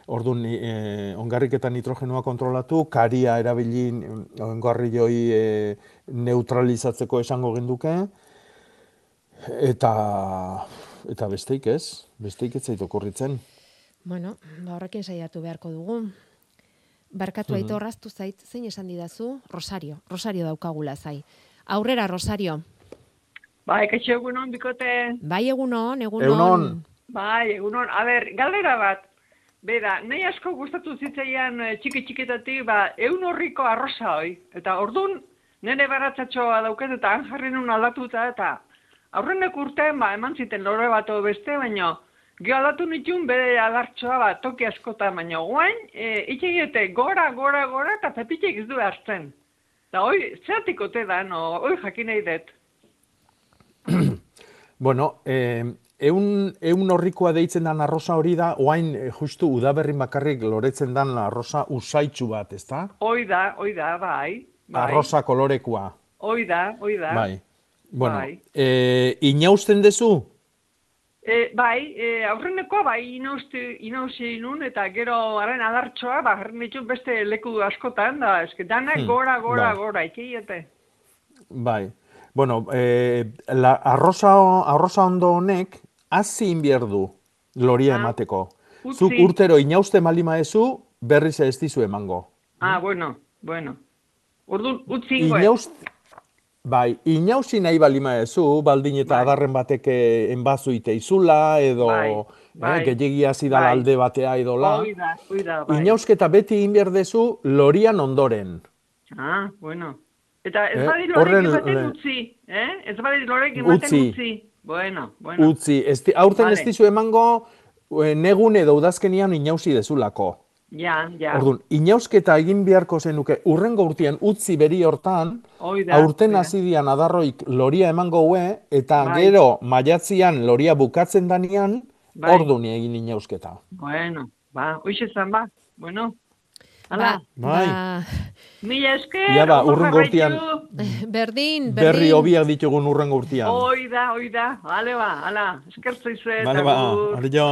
Orduan, e, ongarrik eta nitrogenoa kontrolatu, karia erabili mm, ongarri joi e, neutralizatzeko esango genduke, eta, eta besteik ez, besteik ez zait okurritzen. Bueno, ba horrekin saiatu beharko dugu. Barkatu aitor raztu zait, zein esan didazu? Rosario, Rosario daukagula zai. Aurrera, Rosario. Bai, kaixo egunon, bikote. Bai, egunon, egunon. Egunon. Bai, egunon. A ber, galdera bat. Bera, nahi asko gustatu zitzaian eh, txiki txikitatik, ba, eun horriko arroza hoi. Eta ordun nire baratzatxoa dauket eta han nun aldatuta eta aurrenek urtean, ba, eman ziten lore bat beste, baino, Gio aldatu nituen bere adartxoa ba, toki askotan, baina guain, e, itxegiete gora, gora, gora, eta pepitek ez du hartzen. Eta hoi, zeratik ote da, no, hoi jakin nahi dut. <clears throat> Bueno, eh, eun, eun horrikoa deitzen dan arrosa hori da, oain eh, justu udaberrin bakarrik loretzen dan arrosa usaitxu bat, ezta? Hoi da, hoi da, bai. bai. Arrosa kolorekoa. Hoi da, hoi da. Bai. Bueno, Bai. eh, inausten dezu? E, bai, e, aurrenekoa bai inausti, inausi nun eta gero haren adartxoa, ba, jarri nituen beste leku askotan, da, eske danak Hmm, gora, gora, bai. gora, itxiete. Bai. Bueno, eh, la, arrosa, arrosa ondo honek, hazi inbier du loria Ah, emateko. utzi. Zuk urtero inauste malima ezu, berriz ez dizu emango. Ah, bueno, bueno. Orduan, utzi. Inaust, bai, inausi nahi balima ezu, baldin eta adarren batek eh, enbazu ite izula, edo Bai, eh, bai, gehiagia zidala bai. alde batea hoi da, bai. Inausketa beti inbier dezu lorian ondoren. Ah, bueno. Eta ez Eh, badit horren lorek ematen le- utzi, eh? Ez badit lorek ematen Utzi. utzi. Bueno, bueno. Utzi, ez aurten Vale. ez dizu emango, eh, negun edo udazkenian inausi dezulako. Ja, ja. Orduan, inausketa egin beharko zenuke urrengo urtean utzi beri hortan, Hoi da, aurten hasi dian adarroik loria emango hue, eta Bai. gero maiatzian loria bukatzen danean, Bai. orduan egin inausketa. Bueno, ba, hoxe zan ba. Bueno. Hala, Bai. mila esker. Ia ba, urrengo urtean jarraitu. <laughs> Berdin, berdin. berri hobiak ditugun urrengo urtean. Hoi da, hoi da. Hale ba, hala. Eskertzu izue. Bale ba, adio.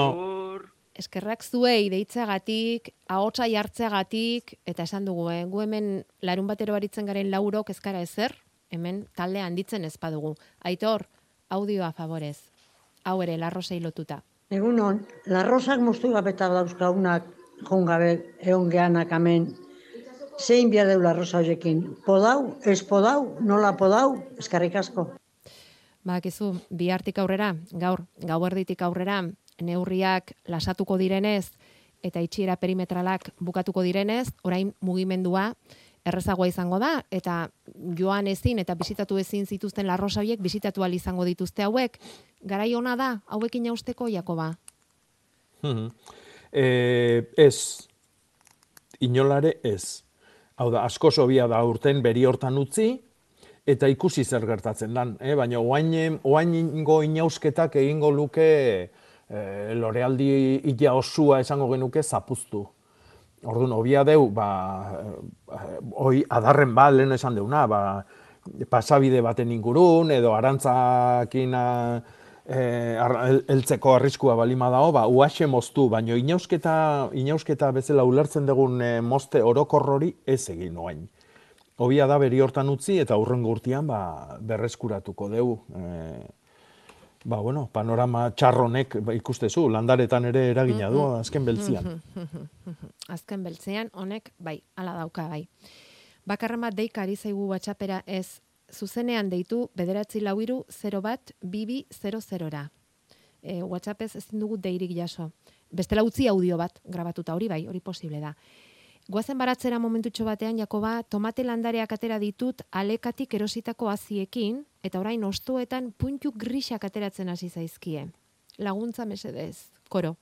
Eskerrak zuei deitzagatik, ahotsa jartzeagatik, eta esan dugu, eh? gu hemen larun batero baritzen garen laurok ezkara ezer, hemen talde handitzen ez badugu. Aitor, audioa favorez. Hau ere, larrosei lotuta. Egunon, larrosak moztu gabeta dauzkaunak joan gabe egon geanak hemen. Zein behar deu larrosa horiekin? Podau, ez podau, nola podau, eskarrik asko. Bakizu, bihartik aurrera, gaur, gauerditik aurrera, neurriak lasatuko direnez, eta itxiera perimetralak bukatuko direnez, orain mugimendua errezagoa izango da, eta joan ezin eta bisitatu ezin zituzten larrosa horiek bisitatu izango dituzte hauek, garai ona da, hauekin jausteko, Jakoba? Mhm. Eh, ez, inolare ez. Hau da, asko sobia da urten beri hortan utzi, eta ikusi zer gertatzen dan. Eh? Baina oain, oaingo inausketak egingo luke eh, lorealdi ila osua esango genuke zapuztu. Orduan, hobia deu, ba, eh, hoi adarren bat lehen esan deuna, ba, pasabide baten ingurun, edo arantzakin eh, ar- heltzeko arriskua balima dago, ba, uaxe moztu, baino inausketa, inausketa bezala ulertzen dugun eh, mozte orokor hori ez egin oain. Hobia da beri hortan utzi eta urrengo urtean ba, berreskuratuko deu. Eh, ba, bueno, panorama txarronek ba, ikustezu, landaretan ere eragina du, azken beltzian. Azken beltzean, honek, bai, ala dauka, bai. Bakarren bat deika ari zaigu WhatsAppera ez zuzenean deitu bederatzi lau iru 0 bat bibi 00ra. E, WhatsAppez ezin dugu deirik jaso. Bestela utzi audio bat grabatuta hori bai, hori posible da. Goazen baratzera momentutxo batean, Jakoba, tomate landareak atera ditut alekatik erositako aziekin, eta orain ostoetan puntu grisak ateratzen hasi zaizkie. Laguntza mesedez, koro.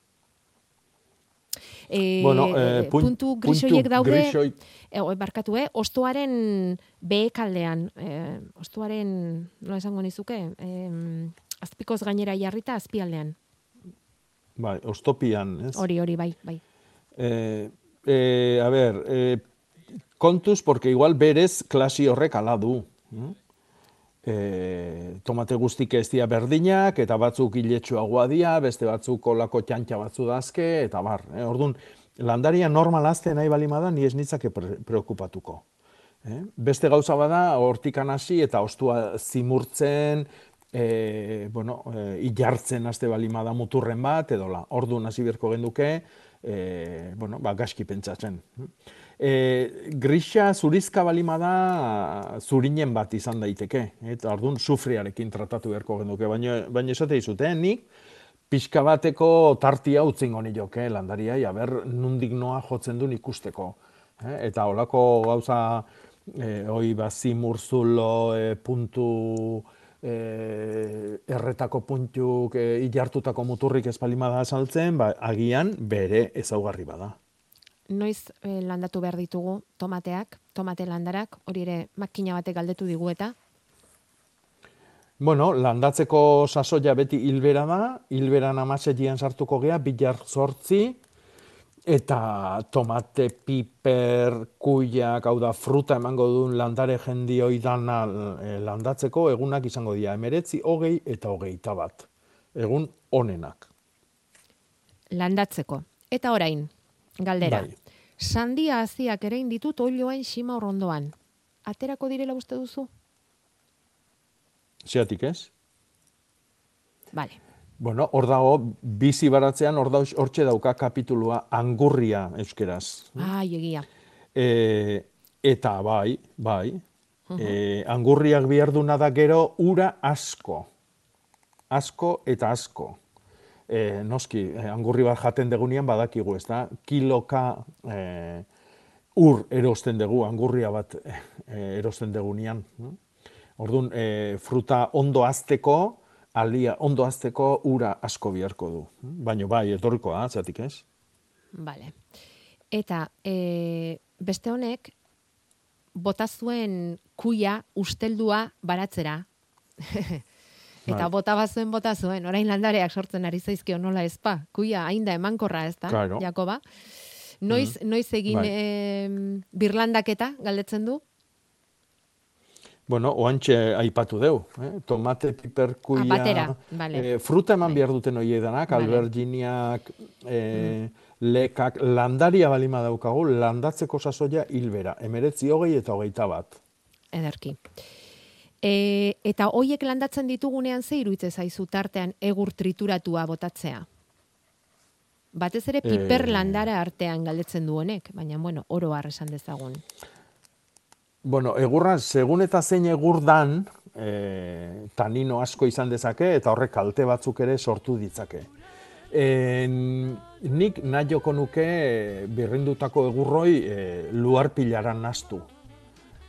E, Bueno, eh, pun- puntu puntu grisoiek daude, grisoi- e, oi, barkatu, eh? ostoaren behekaldean, eh, ostoaren, nola esango nizuke, eh, azpikoz gainera jarrita azpialdean. Bai, ostopian, ez? Hori, hori, bai, bai. Eh, eh, a ber, eh, kontuz, porque igual berez klasi horrek ala du. hm? Eh, tomate guztik ez dira berdinak, eta batzuk iletsuagoa dira, beste batzuk olako txantxa batzu dazke, eta bar. Eh? Orduan, landaria normal azte nahi balima da, ni ez nitzake pre preokupatuko. Eh? Beste gauza bada, hortikan hasi eta ostua zimurtzen, e, bueno, e, ilartzen haste balima da muturren bat, edo la, ordu hasi berko genduke, e, bueno, ba, gaski pentsatzen. E, grisa zurizka balima da zurinen bat izan daiteke, eta orduan sufriarekin tratatu beharko genduke, baina, baina esate izute, eh? nik pixka bateko tartia utzin goni joke landaria, ja ber nundik noa jotzen duen ikusteko. Eh? Eta holako gauza, e, oi bazi murzulo, e, puntu, e, erretako puntuk e, ilartutako muturrik espalima da saltzen, ba, agian bere ezaugarri bada. Noiz e, landatu behar ditugu tomateak, tomate landarak, hori ere makina batek galdetu digu eta? Bueno, landatzeko sasoia beti hilbera da, hilberan amasetian sartuko gea, bilar zortzi, Eta tomate, piper, kuiak, hau da, fruta emango duen landare jendi dana e, landatzeko, egunak izango dira emeretzi, hogei eta hogeita bat. Egun onenak. Landatzeko. Eta orain, galdera. Bai. Sandia aziak ere inditut olioain xima horrondoan. Aterako direla uste duzu? Zeatik ez? Bale. Bueno, hor dago, bizi baratzean, hor hortxe dauka kapitulua angurria euskeraz. Ai, egia. E, eta bai, bai, e, angurriak bihar da gero ura asko. Asko eta asko. E, noski, e, angurri bat jaten degunean badakigu, ez da? Kiloka e, ur erosten dugu, angurria bat e, erosten degunean. Orduan, e, fruta ondo azteko, alia ondo azteko ura asko biharko du. Baina bai, etorriko da, zatik ez? Bale. Eta e, beste honek, bota zuen kuia usteldua baratzera. <laughs> Eta bai. bota bazuen bota zuen, orain landareak sortzen ari zaizkio nola ezpa. Kuia hain da emankorra ez da, claro. Jakoba. Noiz, mm noiz egin bai. e, birlandaketa, galdetzen du? Bueno, oantxe aipatu deu, eh? tomate, piperkuia, ah, vale. eh, fruta eman bai. behar duten hori edanak, vale. alberginiak, eh, mm. lekak, landaria balima daukagu, landatzeko sasoia hilbera, emeretzi hogei eta hogeita bat. Ederki. E, eta hoiek landatzen ditugunean ze iruitze zaizu tartean egur trituratua botatzea? Batez ere piper e... landara artean galdetzen du honek, baina bueno, oro har esan dezagun. Bueno, egurra, segun eta zein egur dan, e, tanino asko izan dezake, eta horrek kalte batzuk ere sortu ditzake. E, nik nahi joko nuke birrindutako egurroi e, luar pilaran nastu.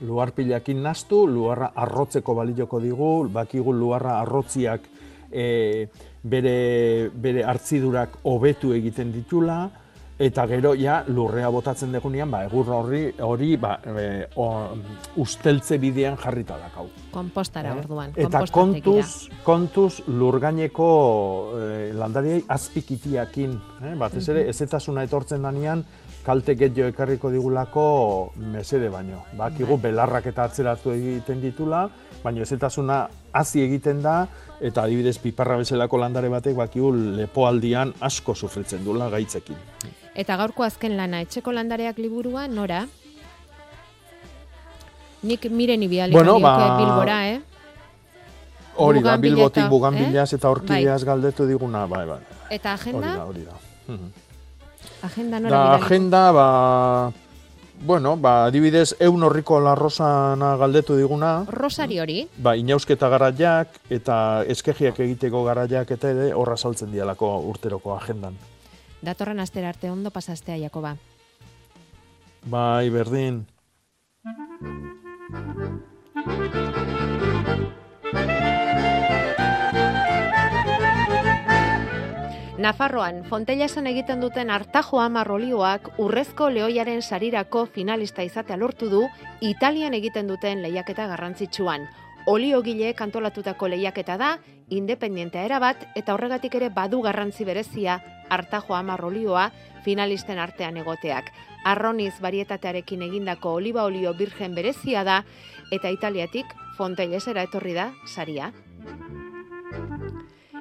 Luar pilakin nastu, luarra arrotzeko balioko digu, bakigu luarra arrotziak e, bere, bere hartzidurak hobetu egiten ditula, eta gero ja lurrea botatzen degunean ba egur horri hori ba e, usteltze bidean jarrita dakau. Kompostara eh? orduan, Eta kontuz, kontuz lurgaineko e, landariei azpikitiakin, eh? batez ere ezetasuna etortzen danean kalte getio ekarriko digulako mesede baino. Bakigu bai. belarrak eta atzeratu egiten ditula, baina ezetasuna hazi egiten da, eta adibidez piparra bezalako landare batek bakigu lepoaldian asko sufritzen dula gaitzekin. Eta gaurko azken lana, etxeko landareak liburua, nora? Nik miren ibialik bueno, ba... bilbora, eh? Hori da, bilbotik bugan eh? eta orkideaz bai. galdetu diguna, bai, bai. Eta agenda? Hori da, hori da. Agenda nora da, agenda, ba, bueno, ba, adibidez, eun horriko la rosana galdetu diguna. Rosari hori? Ba, inausketa garaiak eta eskegiak egiteko garaiak eta ere horra saltzen dialako urteroko agendan datorren astera arte ondo pasastea Jakoba. Bai, berdin. Nafarroan, Fontellasan egiten duten Artajo Amar olioak urrezko lehoiaren sarirako finalista izatea lortu du Italian egiten duten lehiaketa garrantzitsuan. Oliogile kantolatutako lehiaketa da, independientea erabat eta horregatik ere badu garrantzi berezia hartajo amar olioa finalisten artean egoteak. Arroniz varietatearekin egindako oliba olio birgen berezia da eta italiatik fontelesera etorri da saria.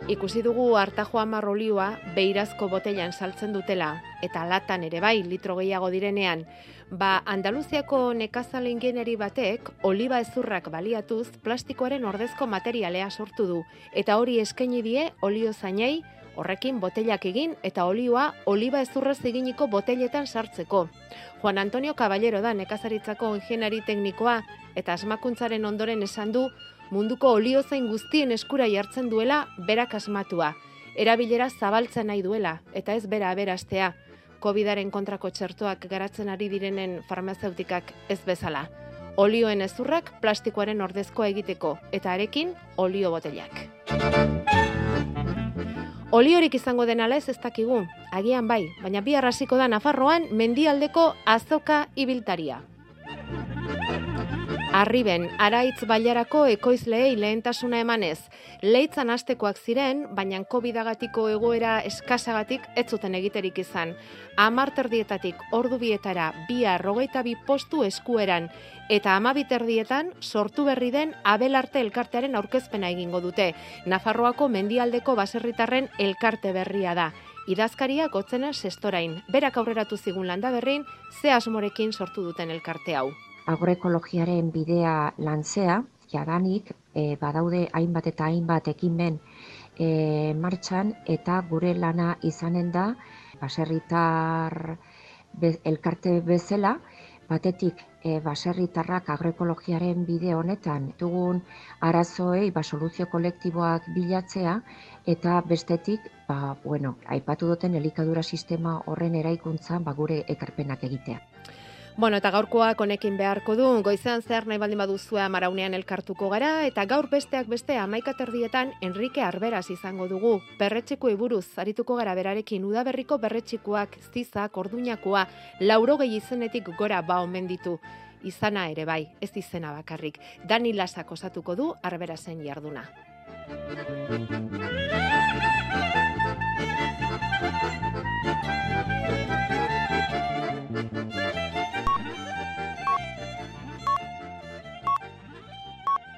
Ikusi dugu hartajo hamar olioa beirazko botellan saltzen dutela, eta latan ere bai litro gehiago direnean, ba Andaluziako nekazal ingeniari batek oliba ezurrak baliatuz plastikoaren ordezko materialea sortu du, eta hori eskaini die olio zainei horrekin botelak egin eta olioa oliba ezurrez eginiko boteletan sartzeko. Juan Antonio Caballero da nekazaritzako ingeniari teknikoa eta asmakuntzaren ondoren esan du munduko olio zain guztien eskura jartzen duela berak asmatua. Erabilera zabaltzen nahi duela eta ez bera aberastea. Covidaren kontrako txertoak garatzen ari direnen farmazeutikak ez bezala. Olioen ezurrak plastikoaren ordezkoa egiteko eta arekin olio botelak. Oliorik izango den ala ez ez dakigu, agian bai, baina bi arrasiko da Nafarroan mendialdeko azoka ibiltaria. Arriben, araitz bailarako ekoizleei lehentasuna emanez. Leitzan astekoak ziren, baina COVID-agatiko egoera eskasagatik ez zuten egiterik izan. Amarterdietatik ordu bietara bi arrogeita bi postu eskueran, eta amabiterdietan sortu berri den abelarte elkartearen aurkezpena egingo dute. Nafarroako mendialdeko baserritarren elkarte berria da. Idazkaria gotzena sestorain, berak aurreratu zigun landa berrin, ze asmorekin sortu duten elkarte hau agroekologiaren bidea lantzea, jadanik e, badaude hainbat eta hainbat ekimen e, martxan eta gure lana izanen da baserritar elkarte bezala, batetik e, baserritarrak agroekologiaren bide honetan dugun arazoei ba, soluzio kolektiboak bilatzea eta bestetik ba, bueno, aipatu duten elikadura sistema horren eraikuntzan ba, gure ekarpenak egitea. Bueno, eta gaurkoak honekin beharko du, goizean zer nahi baldin baduzue amaraunean elkartuko gara, eta gaur besteak beste amaikaterdietan Enrique Arberaz izango dugu. Perretxiko iburuz, arituko gara berarekin udaberriko perretxikoak, zizak, orduñakoa, lauro gehi izenetik gora ba omen ditu. Izana ere bai, ez izena bakarrik. Dani Lasak osatuko du Arberazen jarduna.